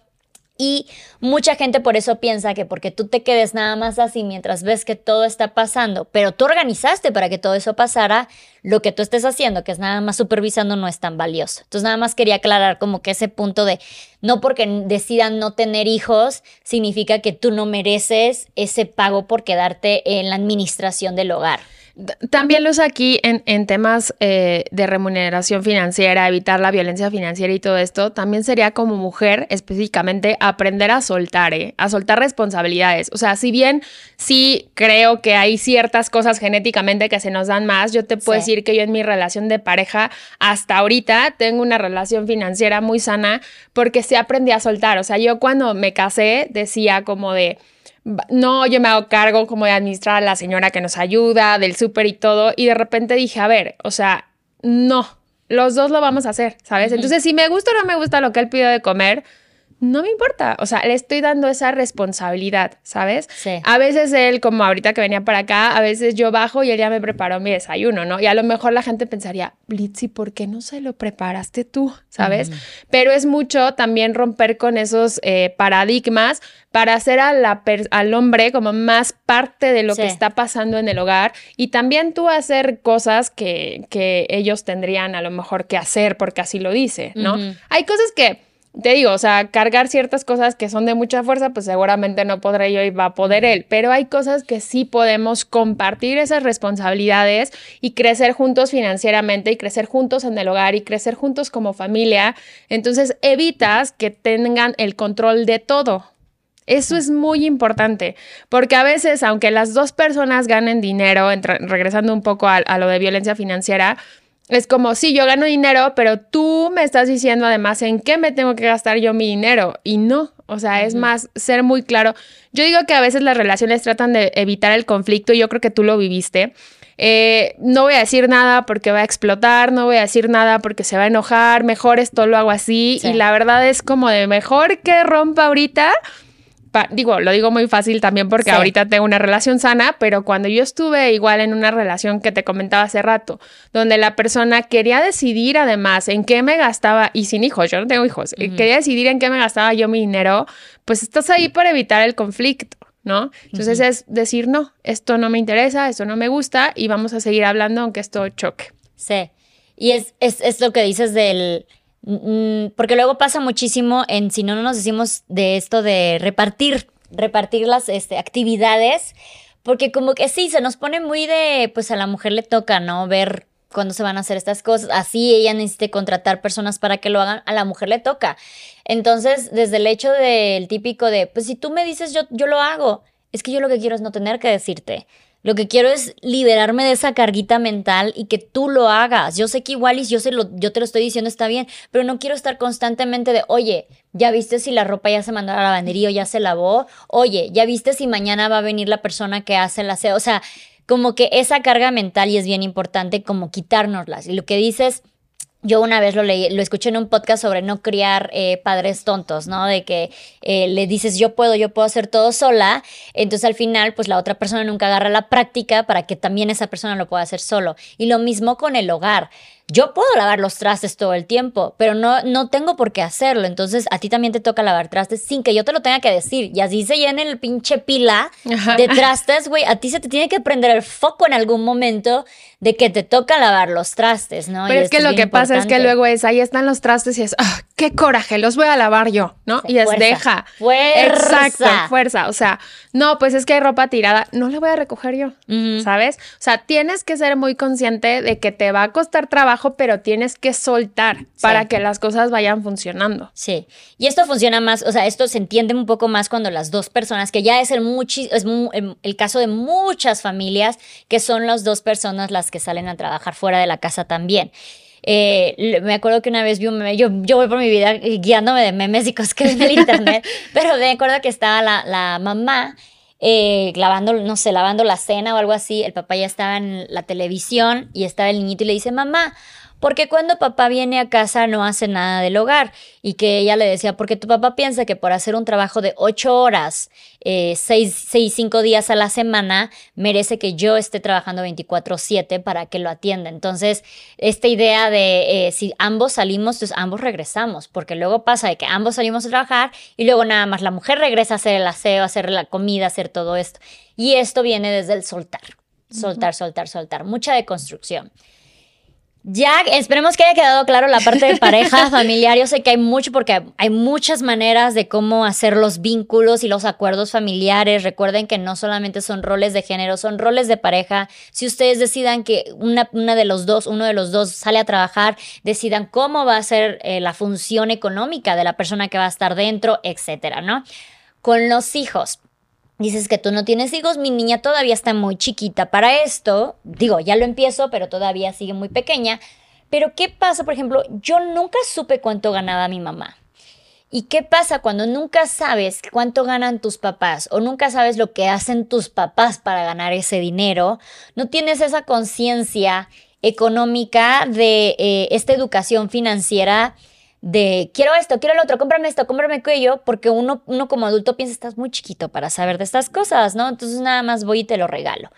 Y mucha gente por eso piensa que porque tú te quedes nada más así mientras ves que todo está pasando, pero tú organizaste para que todo eso pasara, lo que tú estés haciendo, que es nada más supervisando, no es tan valioso. Entonces nada más quería aclarar como que ese punto de no porque decidan no tener hijos significa que tú no mereces ese pago por quedarte en la administración del hogar. También lo usa aquí en, temas eh, de remuneración financiera, evitar la violencia financiera y todo esto. También sería como mujer específicamente aprender a soltar, ¿eh? a soltar responsabilidades. O sea, si bien sí creo que hay ciertas cosas genéticamente que se nos dan más, yo te puedo decir que yo en mi relación de pareja hasta ahorita tengo una relación financiera muy sana porque sí aprendí a soltar. O sea, yo cuando me casé decía como de no, yo me hago cargo como de administrar a la señora que nos ayuda, del súper y todo, y de repente dije, a ver, o sea, no, los dos lo vamos a hacer, ¿sabes? Entonces, si me gusta o no me gusta lo que él pide de comer, no me importa, o sea, le estoy dando esa responsabilidad, ¿sabes? Sí. A veces él, como ahorita que venía para acá, a veces yo bajo y él ya me preparó mi desayuno, ¿no? Y a lo mejor la gente pensaría, Blitzy, ¿por qué no se lo preparaste tú? ¿Sabes? Pero es mucho también romper con esos eh, paradigmas para hacer a la al hombre como más parte de lo que está pasando en el hogar y también tú hacer cosas que, que ellos tendrían a lo mejor que hacer porque así lo dice, ¿no? Hay cosas que te digo, o sea, cargar ciertas cosas que son de mucha fuerza, pues seguramente no podré yo y va a poder él, pero hay cosas que sí podemos compartir esas responsabilidades y crecer juntos financieramente y crecer juntos en el hogar y crecer juntos como familia. Entonces evitas que tengan el control de todo. Eso es muy importante, porque a veces, aunque las dos personas ganen dinero, regresando un poco a lo de violencia financiera, es como, sí, yo gano dinero, pero tú me estás diciendo además en qué me tengo que gastar yo mi dinero. Y no, o sea, es más ser muy claro. Yo digo que a veces las relaciones tratan de evitar el conflicto y yo creo que tú lo viviste. Eh, no voy a decir nada porque va a explotar, no voy a decir nada porque se va a enojar, mejor esto lo hago así. Y la verdad es como de mejor que rompa ahorita digo, lo digo muy fácil también porque ahorita tengo una relación sana, pero cuando yo estuve igual en una relación que te comentaba hace rato, donde la persona quería decidir además en qué me gastaba, y sin hijos, yo no tengo hijos, eh, quería decidir en qué me gastaba yo mi dinero, pues estás ahí para evitar el conflicto. ¿No? Entonces es decir, no, esto no me interesa, esto no me gusta y vamos a seguir hablando aunque esto choque. Sí. Y es, es, es lo que dices del, porque luego pasa muchísimo en si no nos decimos de esto de repartir, repartir las este, actividades, porque como que sí, se nos pone muy de, pues a la mujer le toca, ¿no? Ver cuándo se van a hacer estas cosas. Así ella necesita contratar personas para que lo hagan, a la mujer le toca. Entonces, desde el hecho del típico de, pues si tú me dices, yo, yo lo hago, es que yo lo que quiero es no tener que decirte. Lo que quiero es liberarme de esa carguita mental y que tú lo hagas. Yo sé que igual y yo, lo, te lo estoy diciendo está bien, pero no quiero estar constantemente de, oye, ¿ya viste si la ropa ya se mandó a la lavandería o ya se lavó? Oye, ¿ya viste si mañana va a venir la persona que hace la aseo? O sea, como que esa carga mental y es bien importante como quitárnoslas. Y lo que dices yo una vez lo leí, lo escuché en un podcast sobre no criar eh, padres tontos, ¿no? De que eh, le dices yo puedo, yo puedo hacer todo sola, entonces al final pues la otra persona nunca agarra la práctica para que también esa persona lo pueda hacer solo. Y lo mismo con el hogar yo puedo lavar los trastes todo el tiempo, pero no, no tengo por qué hacerlo. Entonces, a ti también te toca lavar trastes sin que yo te lo tenga que decir. Y así se llena el pinche pila de trastes, güey. A ti se te tiene que prender el foco en algún momento de que te toca lavar los trastes, ¿no? Pero es que lo que pasa es que luego es, ahí están los trastes y es, ah, qué coraje, los voy a lavar yo, ¿no? y es, deja. Fuerza. Exacto, fuerza. O sea, no, pues es que hay ropa tirada, no la voy a recoger yo, ¿sabes? O sea, tienes que ser muy consciente de que te va a costar trabajo pero tienes que soltar para que las cosas vayan funcionando. Sí. Y esto funciona más, o sea, esto se entiende un poco más cuando las dos personas, que ya es el, es el caso de muchas familias, que son las dos personas las que salen a trabajar fuera de la casa también. Eh, me acuerdo que una vez vi un meme, yo, yo voy por mi vida guiándome de memes y cosas que ven en el internet, pero me acuerdo que estaba la, la mamá eh, lavando, no sé, lavando la cena o algo así, el papá ya estaba en la televisión y estaba el niñito y le dice, mamá, porque cuando papá viene a casa no hace nada del hogar y que ella le decía, porque tu papá piensa que por hacer un trabajo de ocho horas, eh, seis, seis, cinco días a la semana, merece que yo esté trabajando 24/7 para que lo atienda. Entonces, esta idea de eh, si ambos salimos, pues ambos regresamos, porque luego pasa de que ambos salimos a trabajar y luego nada más la mujer regresa a hacer el aseo, a hacer la comida, a hacer todo esto. Y esto viene desde el soltar, soltar, soltar, soltar, mucha deconstrucción. Ya, esperemos que haya quedado claro la parte de pareja familiar. Yo sé que hay mucho porque hay muchas maneras de cómo hacer los vínculos y los acuerdos familiares. Recuerden que no solamente son roles de género, son roles de pareja. Si ustedes decidan que una, una de los dos, uno de los dos sale a trabajar, decidan cómo va a ser eh, la función económica de la persona que va a estar dentro, etcétera, ¿no? Con los hijos Dices que tú no tienes hijos, mi niña todavía está muy chiquita para esto. Digo, ya lo empiezo, pero todavía sigue muy pequeña. Pero ¿qué pasa, por ejemplo? Yo nunca supe cuánto ganaba mi mamá. ¿Y qué pasa cuando nunca sabes cuánto ganan tus papás o nunca sabes lo que hacen tus papás para ganar ese dinero? No tienes esa conciencia económica de eh, esta educación financiera de quiero esto, quiero el otro, cómprame esto, cómprame aquello, porque uno, uno como adulto piensa, estás muy chiquito para saber de estas cosas, ¿no? Entonces nada más voy y te lo regalo.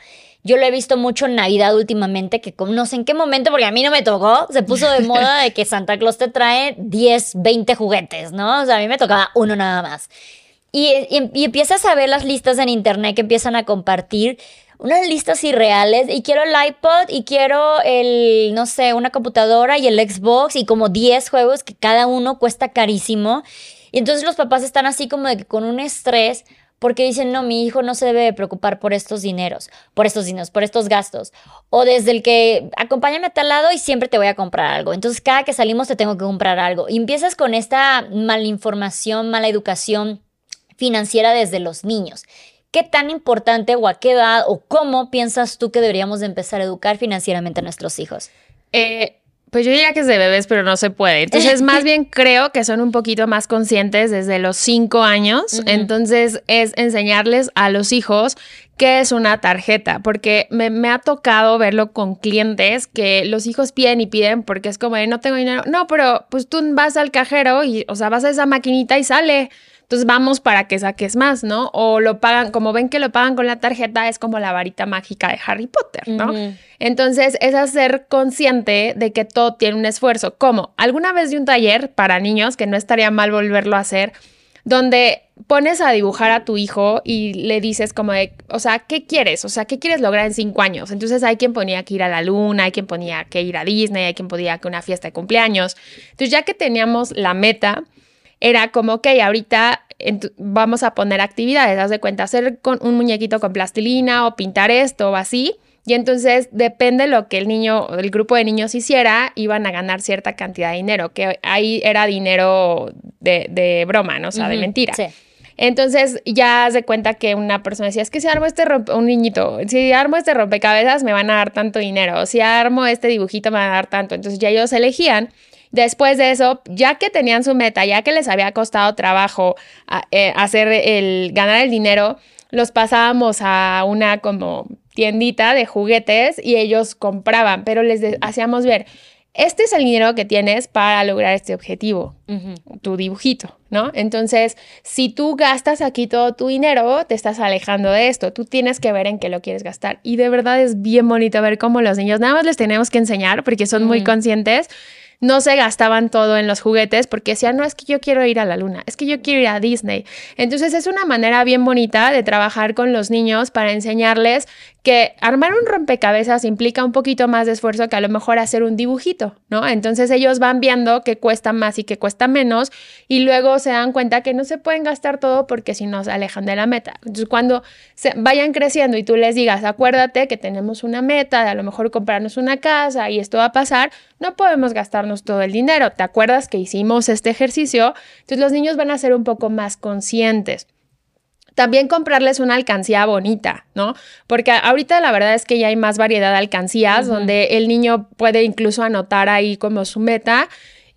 Yo lo he visto mucho en Navidad últimamente, que no sé en qué momento, porque a mí no me tocó, se puso de moda de que Santa Claus te trae 10, 20 juguetes, ¿no? O sea, a mí me tocaba uno nada más. Y, y empiezas a ver las listas en internet que empiezan a compartir unas listas irreales y quiero el iPod y quiero el, no sé, una computadora y el Xbox y como 10 juegos que cada uno cuesta carísimo. Y entonces los papás están así como de que con un estrés porque dicen, no, mi hijo no se debe preocupar por estos dineros, por estos dineros, por estos gastos. O desde el que acompáñame a tal lado y siempre te voy a comprar algo. Entonces cada que salimos te tengo que comprar algo. Y empiezas con esta mala información, mala educación financiera desde los niños. ¿Qué tan importante o a qué edad o cómo piensas tú que deberíamos de empezar a educar financieramente a nuestros hijos? Eh, pues yo diría que es de bebés, pero no se puede. Entonces, más bien creo que son un poquito más conscientes desde los cinco años. Entonces, es enseñarles a los hijos qué es una tarjeta, porque me, me, ha tocado verlo con clientes que los hijos piden y piden porque es como, no tengo dinero. No, pero pues tú vas al cajero y, o sea, vas a esa maquinita y sale. Entonces vamos para que saques más, ¿no? O lo pagan, como ven que lo pagan con la tarjeta, es como la varita mágica de Harry Potter, ¿no? Entonces es hacer consciente de que todo tiene un esfuerzo. Como alguna vez de un taller para niños, que no estaría mal volverlo a hacer, donde pones a dibujar a tu hijo y le dices como de, o sea, ¿qué quieres? O sea, ¿qué quieres lograr en cinco años? Entonces hay quien ponía que ir a la luna, hay quien ponía que ir a Disney, hay quien ponía que una fiesta de cumpleaños. Entonces ya que teníamos la meta, era como, ok, ahorita vamos a poner actividades, haz de cuenta, hacer con un muñequito con plastilina o pintar esto o así. Y entonces depende lo que el niño, el grupo de niños hiciera, iban a ganar cierta cantidad de dinero, que ahí era dinero de, broma, ¿no? O sea, de mentira. Entonces ya haz de cuenta que una persona decía, es que si armo este un niñito, si armo este rompecabezas me van a dar tanto dinero, o si armo este dibujito me van a dar tanto. Entonces ya ellos elegían Después de eso, ya que tenían su meta, ya que les había costado trabajo eh, hacer el ganar el dinero, los pasábamos a una como tiendita de juguetes y ellos compraban, pero les hacíamos ver, este es el dinero que tienes para lograr este objetivo, tu dibujito, ¿no? Entonces, si tú gastas aquí todo tu dinero, te estás alejando de esto. Tú tienes que ver en qué lo quieres gastar. Y de verdad es bien bonito ver cómo los niños, nada más les tenemos que enseñar porque son muy conscientes no se gastaban todo en los juguetes porque decían, no, es que yo quiero ir a la luna, es que yo quiero ir a Disney. Entonces es una manera bien bonita de trabajar con los niños para enseñarles que armar un rompecabezas implica un poquito más de esfuerzo que a lo mejor hacer un dibujito, ¿no? Entonces ellos van viendo que cuesta más y que cuesta menos y luego se dan cuenta que no se pueden gastar todo porque si no se alejan de la meta. Entonces cuando se vayan creciendo y tú les digas, acuérdate que tenemos una meta de a lo mejor comprarnos una casa y esto va a pasar, no podemos gastarnos todo el dinero. ¿Te acuerdas que hicimos este ejercicio? Entonces los niños van a ser un poco más conscientes. También comprarles una alcancía bonita, ¿no? Porque ahorita la verdad es que ya hay más variedad de alcancías donde el niño puede incluso anotar ahí como su meta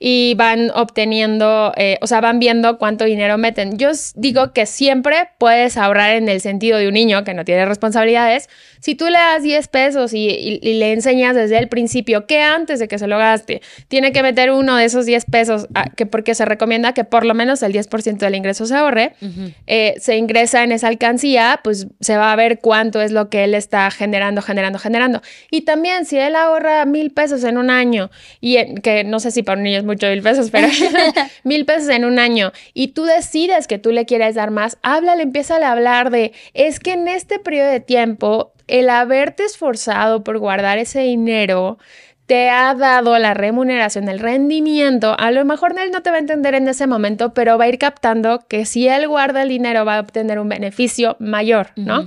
y van obteniendo, eh, o sea, van viendo cuánto dinero meten. Yo digo que siempre puedes ahorrar en el sentido de un niño que no tiene responsabilidades. Si tú le das 10 pesos y, le enseñas desde el principio que antes de que se lo gaste, tiene que meter uno de esos 10 pesos, que porque se recomienda que por lo menos el 10% del ingreso se ahorre, eh, se ingresa en esa alcancía, pues se va a ver cuánto es lo que él está generando, generando, generando. Y también si él ahorra mil pesos en un año, y que no sé si para un niño es muy mil pesos, pero mil pesos en un año. Y tú decides que tú le quieres dar más, háblale, empieza a hablar de, es que en este periodo de tiempo, el haberte esforzado por guardar ese dinero, te ha dado la remuneración, el rendimiento, a lo mejor él no te va a entender en ese momento, pero va a ir captando que si él guarda el dinero va a obtener un beneficio mayor, ¿no?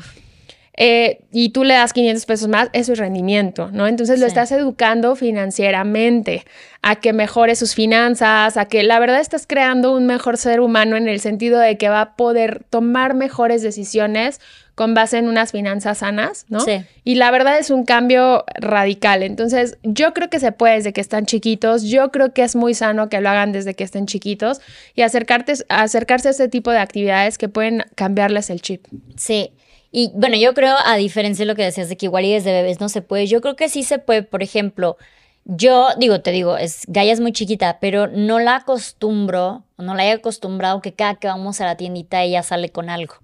Eh, y tú le das 500 pesos más, eso es rendimiento, ¿no? Entonces lo estás educando financieramente, a que mejore sus finanzas, a que la verdad estás creando un mejor ser humano en el sentido de que va a poder tomar mejores decisiones con base en unas finanzas sanas, ¿no? Sí. Y la verdad es un cambio radical. Entonces, yo creo que se puede desde que están chiquitos. Yo creo que es muy sano que lo hagan desde que estén chiquitos y acercarte, acercarse a este tipo de actividades que pueden cambiarles el chip. Sí. Y bueno, yo creo, a diferencia de lo que decías de que igual y desde bebés no se puede, yo creo que sí se puede, por ejemplo, yo digo, te digo, es Gaia es muy chiquita, pero no la acostumbro, no la he acostumbrado que cada que vamos a la tiendita ella sale con algo.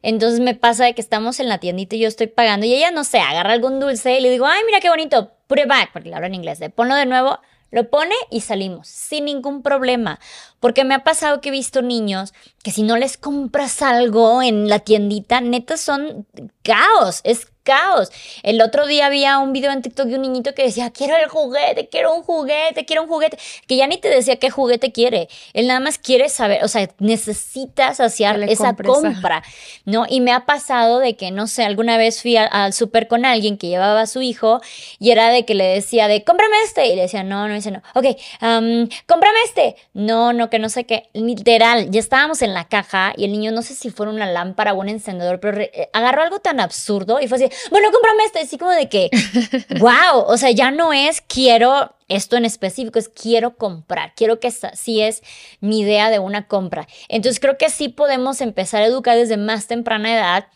Entonces me pasa de que estamos en la tiendita y yo estoy pagando y ella, no sé, agarra algún dulce y le digo, ay, mira qué bonito, put it back, porque le hablo en inglés, ponlo de nuevo, lo pone y salimos sin ningún problema. Porque me ha pasado que he visto niños que si no les compras algo en la tiendita, neta son caos. Es caos. El otro día había un video en TikTok de un niñito que decía, quiero el juguete, quiero un juguete, quiero un juguete, que ya ni te decía qué juguete quiere. Él nada más quiere saber, o sea, necesitas hacer esa compra, ¿no? Y me ha pasado de que, no sé, alguna vez fui al, súper con alguien que llevaba a su hijo y era de que le decía de, cómprame este. Y le decía, no, no, dice no. Ok, um, cómprame este. No, no, que no sé qué. Literal, ya estábamos en la caja y el niño, no sé si fuera una lámpara o un encendedor, pero eh, agarró algo tan absurdo y fue así, bueno, cómprame este, así como de que, wow, o sea, ya no es quiero esto en específico, es quiero comprar, quiero que esa sí es mi idea de una compra. Entonces creo que sí podemos empezar a educar desde más temprana edad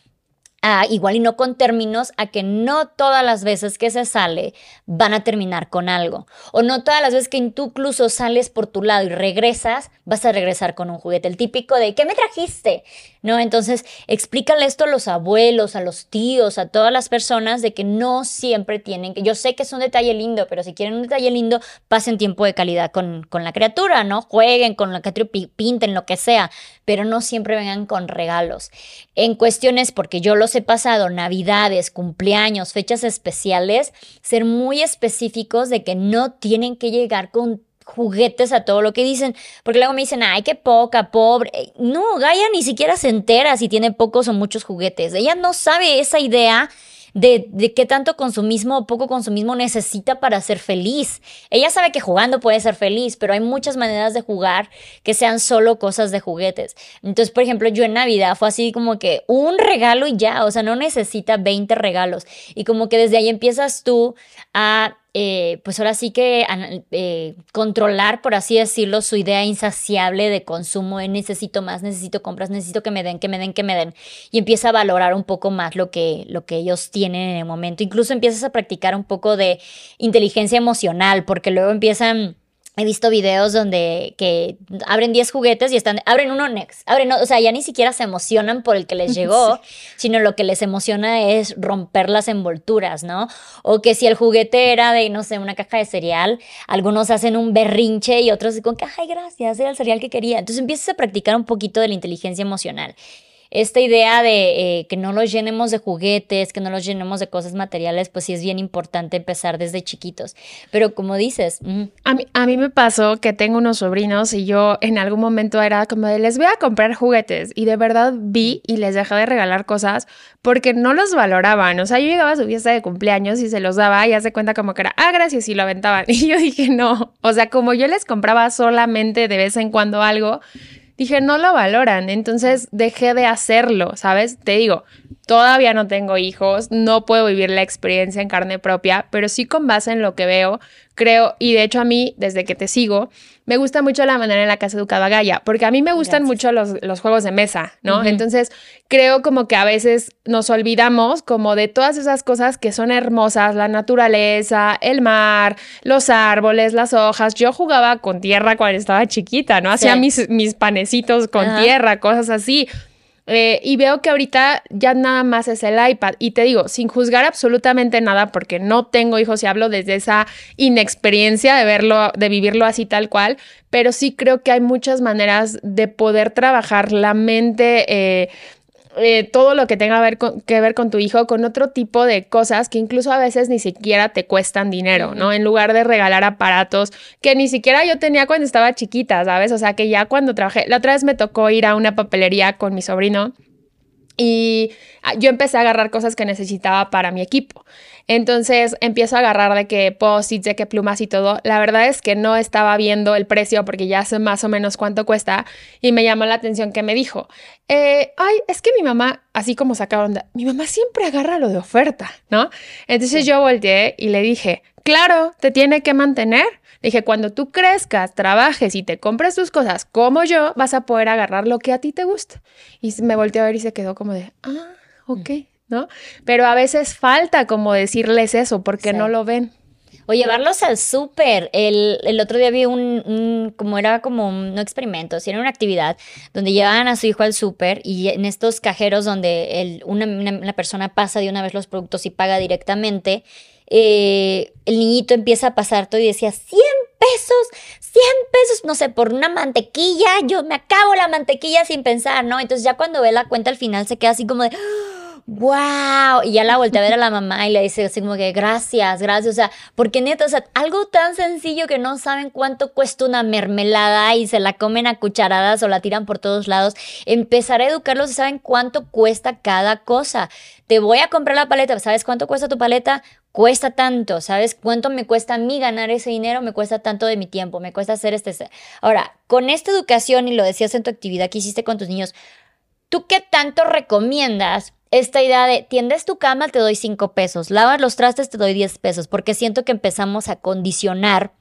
igual y no con términos, a que no todas las veces que se sale van a terminar con algo. O no todas las veces que tú incluso sales por tu lado y regresas, vas a regresar con un juguete. El típico de, ¿qué me trajiste? ¿No? Entonces, explícale esto a los abuelos, a los tíos, a todas las personas de que no siempre tienen que, yo sé que es un detalle lindo, pero si quieren un detalle lindo, pasen tiempo de calidad con, con la criatura, ¿no? Jueguen con la criatura, pinten lo que sea, pero no siempre vengan con regalos. En cuestiones, porque yo los he pasado, navidades, cumpleaños, fechas especiales, ser muy específicos de que no tienen que llegar con juguetes a todo lo que dicen, porque luego me dicen, ay, qué poca, pobre. No, Gaia ni siquiera se entera si tiene pocos o muchos juguetes. Ella no sabe esa idea de, qué tanto consumismo o poco consumismo necesita para ser feliz. Ella sabe que jugando puede ser feliz, pero hay muchas maneras de jugar que sean solo cosas de juguetes. Entonces, por ejemplo, yo en Navidad fue así como que un regalo y ya, o sea, no necesita 20 regalos. Y como que desde ahí empiezas tú a eh, pues ahora sí que eh, controlar, por así decirlo, su idea insaciable de consumo necesito más, necesito compras, necesito que me den, que me den, que me den. Y empieza a valorar un poco más lo que, lo que ellos tienen en el momento. Incluso empiezas a practicar un poco de inteligencia emocional, porque luego empiezan He visto videos donde que abren 10 juguetes y están, abren uno next, abren, o sea, ya ni siquiera se emocionan por el que les llegó, sino lo que les emociona es romper las envolturas, ¿no? O que si el juguete era de, no sé, una caja de cereal, algunos hacen un berrinche y otros con que, ay, gracias, era el cereal que quería. Entonces empiezas a practicar un poquito de la inteligencia emocional esta idea de eh, que no los llenemos de juguetes, que no los llenemos de cosas materiales, pues sí es bien importante empezar desde chiquitos. Pero como dices... a, mí, a mí me pasó que tengo unos sobrinos y yo en algún momento era como de, les voy a comprar juguetes y de verdad vi y les dejé de regalar cosas porque no los valoraban. O sea, yo llegaba a su fiesta de cumpleaños y se los daba y hace cuenta como que era, ah, gracias, y lo aventaban. Y yo dije, no. O sea, como yo les compraba solamente de vez en cuando algo, dije, no lo valoran, entonces dejé de hacerlo, ¿sabes? Te digo, Todavía no tengo hijos, no puedo vivir la experiencia en carne propia, pero sí con base en lo que veo, creo, y de hecho a mí, desde que te sigo, me gusta mucho la manera en la que has educado a Gaia, porque a mí me gustan mucho los, los, juegos de mesa, ¿no? Entonces, creo como que a veces nos olvidamos como de todas esas cosas que son hermosas, la naturaleza, el mar, los árboles, las hojas. Yo jugaba con tierra cuando estaba chiquita, ¿no? Hacía mis, mis panecitos con tierra, cosas así. Eh, y veo que ahorita ya nada más es el iPad. Y te digo, sin juzgar absolutamente nada, porque no tengo hijos y hablo desde esa inexperiencia de verlo, de vivirlo así tal cual, pero sí creo que hay muchas maneras de poder trabajar la mente. Eh, eh, todo lo que tenga ver que ver con tu hijo con otro tipo de cosas que incluso a veces ni siquiera te cuestan dinero, ¿no? En lugar de regalar aparatos que ni siquiera yo tenía cuando estaba chiquita, ¿sabes? O sea, que ya cuando trabajé, la otra vez me tocó ir a una papelería con mi sobrino y ah, yo empecé a agarrar cosas que necesitaba para mi equipo. Entonces empiezo a agarrar de qué post-its, de qué plumas y todo. La verdad es que no estaba viendo el precio porque ya sé más o menos cuánto cuesta y me llamó la atención que me dijo, eh, ay, es que mi mamá, así como saca onda, mi mamá siempre agarra lo de oferta, ¿no? Entonces yo volteé y le dije, claro, te tiene que mantener. Dije, cuando tú crezcas, trabajes y te compres tus cosas como yo, vas a poder agarrar lo que a ti te gusta. Y me volteé a ver y se quedó como de, ah, ok, ¿no? Pero a veces falta como decirles eso porque no lo ven. O llevarlos al súper. El, otro día vi un, como era como un no experimento, sino una actividad donde llevaban a su hijo al súper y en estos cajeros donde el, una, una, persona pasa de una vez los productos y paga directamente, eh, el niñito empieza a pasar todo y decía, 100 pesos, 100 pesos, no sé, por una mantequilla, yo me acabo la mantequilla sin pensar, ¿no? Entonces ya cuando ve la cuenta al final se queda así como de... ¡Wow! Y ya la volteé a ver a la mamá y le dice así como que gracias, gracias. O sea, porque neta, o sea, algo tan sencillo que no saben cuánto cuesta una mermelada y se la comen a cucharadas o la tiran por todos lados. Empezar a educarlos y saben cuánto cuesta cada cosa. Te voy a comprar la paleta, ¿sabes cuánto cuesta tu paleta? cuesta tanto, ¿sabes? ¿Cuánto me cuesta a mí ganar ese dinero? Me cuesta tanto de mi tiempo, me cuesta hacer este... Ahora, con esta educación, y lo decías en tu actividad que hiciste con tus niños, ¿tú qué tanto recomiendas esta idea de tiendes tu cama, te doy cinco pesos, lavas los trastes, te doy 10 pesos? Porque siento que empezamos a condicionar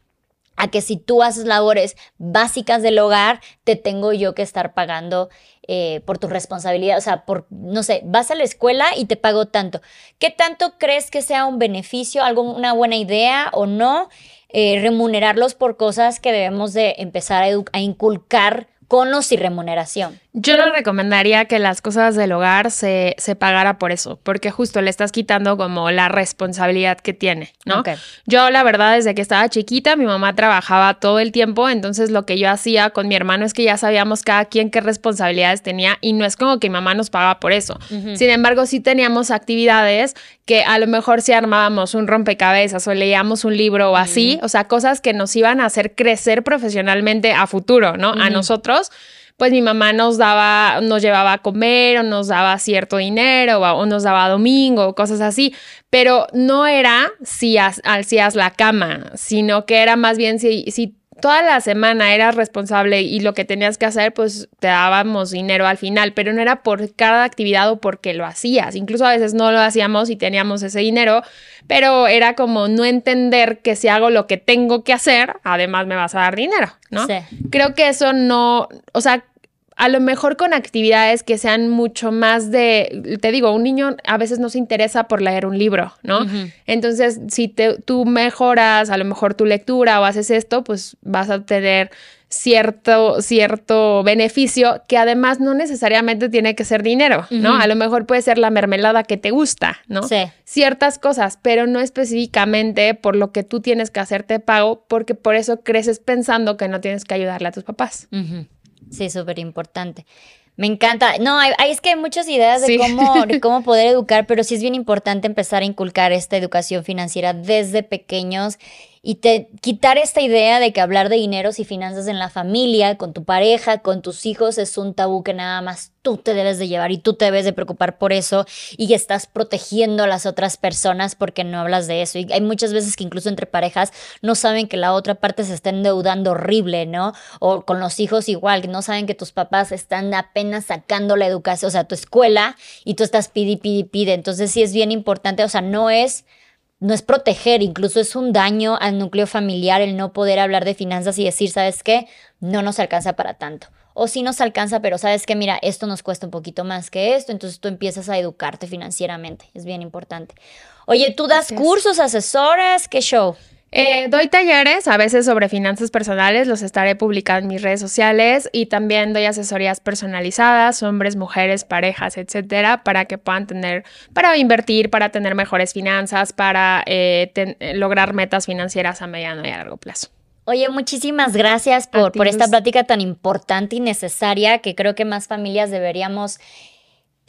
a que si tú haces labores básicas del hogar, te tengo yo que estar pagando eh, por tu responsabilidad. O sea, por, no sé, vas a la escuela y te pago tanto. ¿Qué tanto crees que sea un beneficio, algo, una buena idea o no? Eh, remunerarlos por cosas que debemos de empezar a, a inculcar con o sin remuneración. Yo no recomendaría que las cosas del hogar se, se, pagara por eso, porque justo le estás quitando como la responsabilidad que tiene, ¿no? Yo la verdad desde que estaba chiquita mi mamá trabajaba todo el tiempo, entonces lo que yo hacía con mi hermano es que ya sabíamos cada quien qué responsabilidades tenía y no es como que mi mamá nos pagaba por eso. Sin embargo, sí teníamos actividades que a lo mejor si armábamos un rompecabezas o leíamos un libro o así, o sea, cosas que nos iban a hacer crecer profesionalmente a futuro, ¿no? A nosotros pues mi mamá nos daba, nos llevaba a comer o nos daba cierto dinero o, nos daba domingo cosas así, pero no era si hacías la cama, sino que era más bien si, si toda la semana eras responsable y lo que tenías que hacer, pues te dábamos dinero al final, pero no era por cada actividad o porque lo hacías. Incluso a veces no lo hacíamos y teníamos ese dinero, pero era como no entender que si hago lo que tengo que hacer, además me vas a dar dinero, ¿no? Sí. Creo que eso no, o sea, a lo mejor con actividades que sean mucho más de, te digo, un niño a veces no se interesa por leer un libro, ¿no? Entonces, si te, tú mejoras a lo mejor tu lectura o haces esto, pues vas a obtener cierto, cierto beneficio que además no necesariamente tiene que ser dinero, ¿no? A lo mejor puede ser la mermelada que te gusta, ¿no? Sí. Ciertas cosas, pero no específicamente por lo que tú tienes que hacerte pago, porque por eso creces pensando que no tienes que ayudarle a tus papás. Sí, súper importante. Me encanta. No, hay, es que hay muchas ideas de, cómo, de cómo poder educar, pero sí es bien importante empezar a inculcar esta educación financiera desde pequeños y te quitar esta idea de que hablar de dineros y finanzas en la familia, con tu pareja, con tus hijos es un tabú que nada más tú te debes de llevar y tú te debes de preocupar por eso y estás protegiendo a las otras personas porque no hablas de eso. Y hay muchas veces que incluso entre parejas no saben que la otra parte se está endeudando horrible, ¿no? O con los hijos igual, que no saben que tus papás están apenas sacando la educación, o sea, tu escuela y tú estás pidi, pidi, pide. Entonces sí es bien importante, o sea, no es no es proteger, incluso es un daño al núcleo familiar el no poder hablar de finanzas y decir, ¿sabes qué? No nos alcanza para tanto. O sí nos alcanza, pero sabes que, mira, esto nos cuesta un poquito más que esto, entonces tú empiezas a educarte financieramente, es bien importante. Oye, ¿tú das cursos, asesoras? ¿Qué show? Eh, doy talleres, a veces sobre finanzas personales, los estaré publicando en mis redes sociales y también doy asesorías personalizadas, hombres, mujeres, parejas, etcétera, para que puedan tener, para invertir, para tener mejores finanzas, para eh, lograr metas financieras a mediano y a largo plazo. Oye, muchísimas gracias por, por esta plática tan importante y necesaria que creo que más familias deberíamos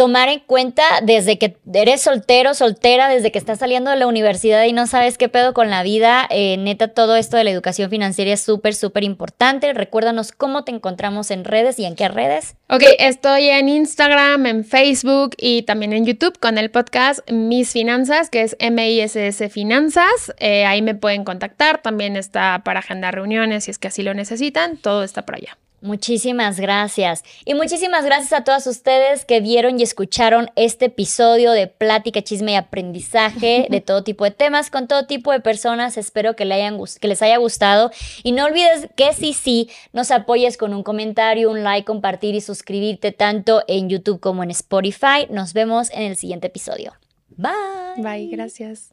tomar en cuenta desde que eres soltero, soltera, desde que estás saliendo de la universidad y no sabes qué pedo con la vida. Eh, neta, todo esto de la educación financiera es súper, súper importante. Recuérdanos cómo te encontramos en redes y en qué redes. Ok, estoy en Instagram, en Facebook y también en YouTube con el podcast Mis Finanzas, que es M-I-S-S Finanzas. Eh, ahí me pueden contactar. También está para agendar reuniones si es que así lo necesitan. Todo está por allá. Muchísimas gracias. Y muchísimas gracias a todas ustedes que vieron y escucharon este episodio de plática, chisme y aprendizaje de todo tipo de temas con todo tipo de personas. Espero que, hayan, que les haya gustado. Y no olvides que si sí, nos apoyes con un comentario, un like, compartir y suscribirte tanto en YouTube como en Spotify. Nos vemos en el siguiente episodio. Bye. Bye, gracias.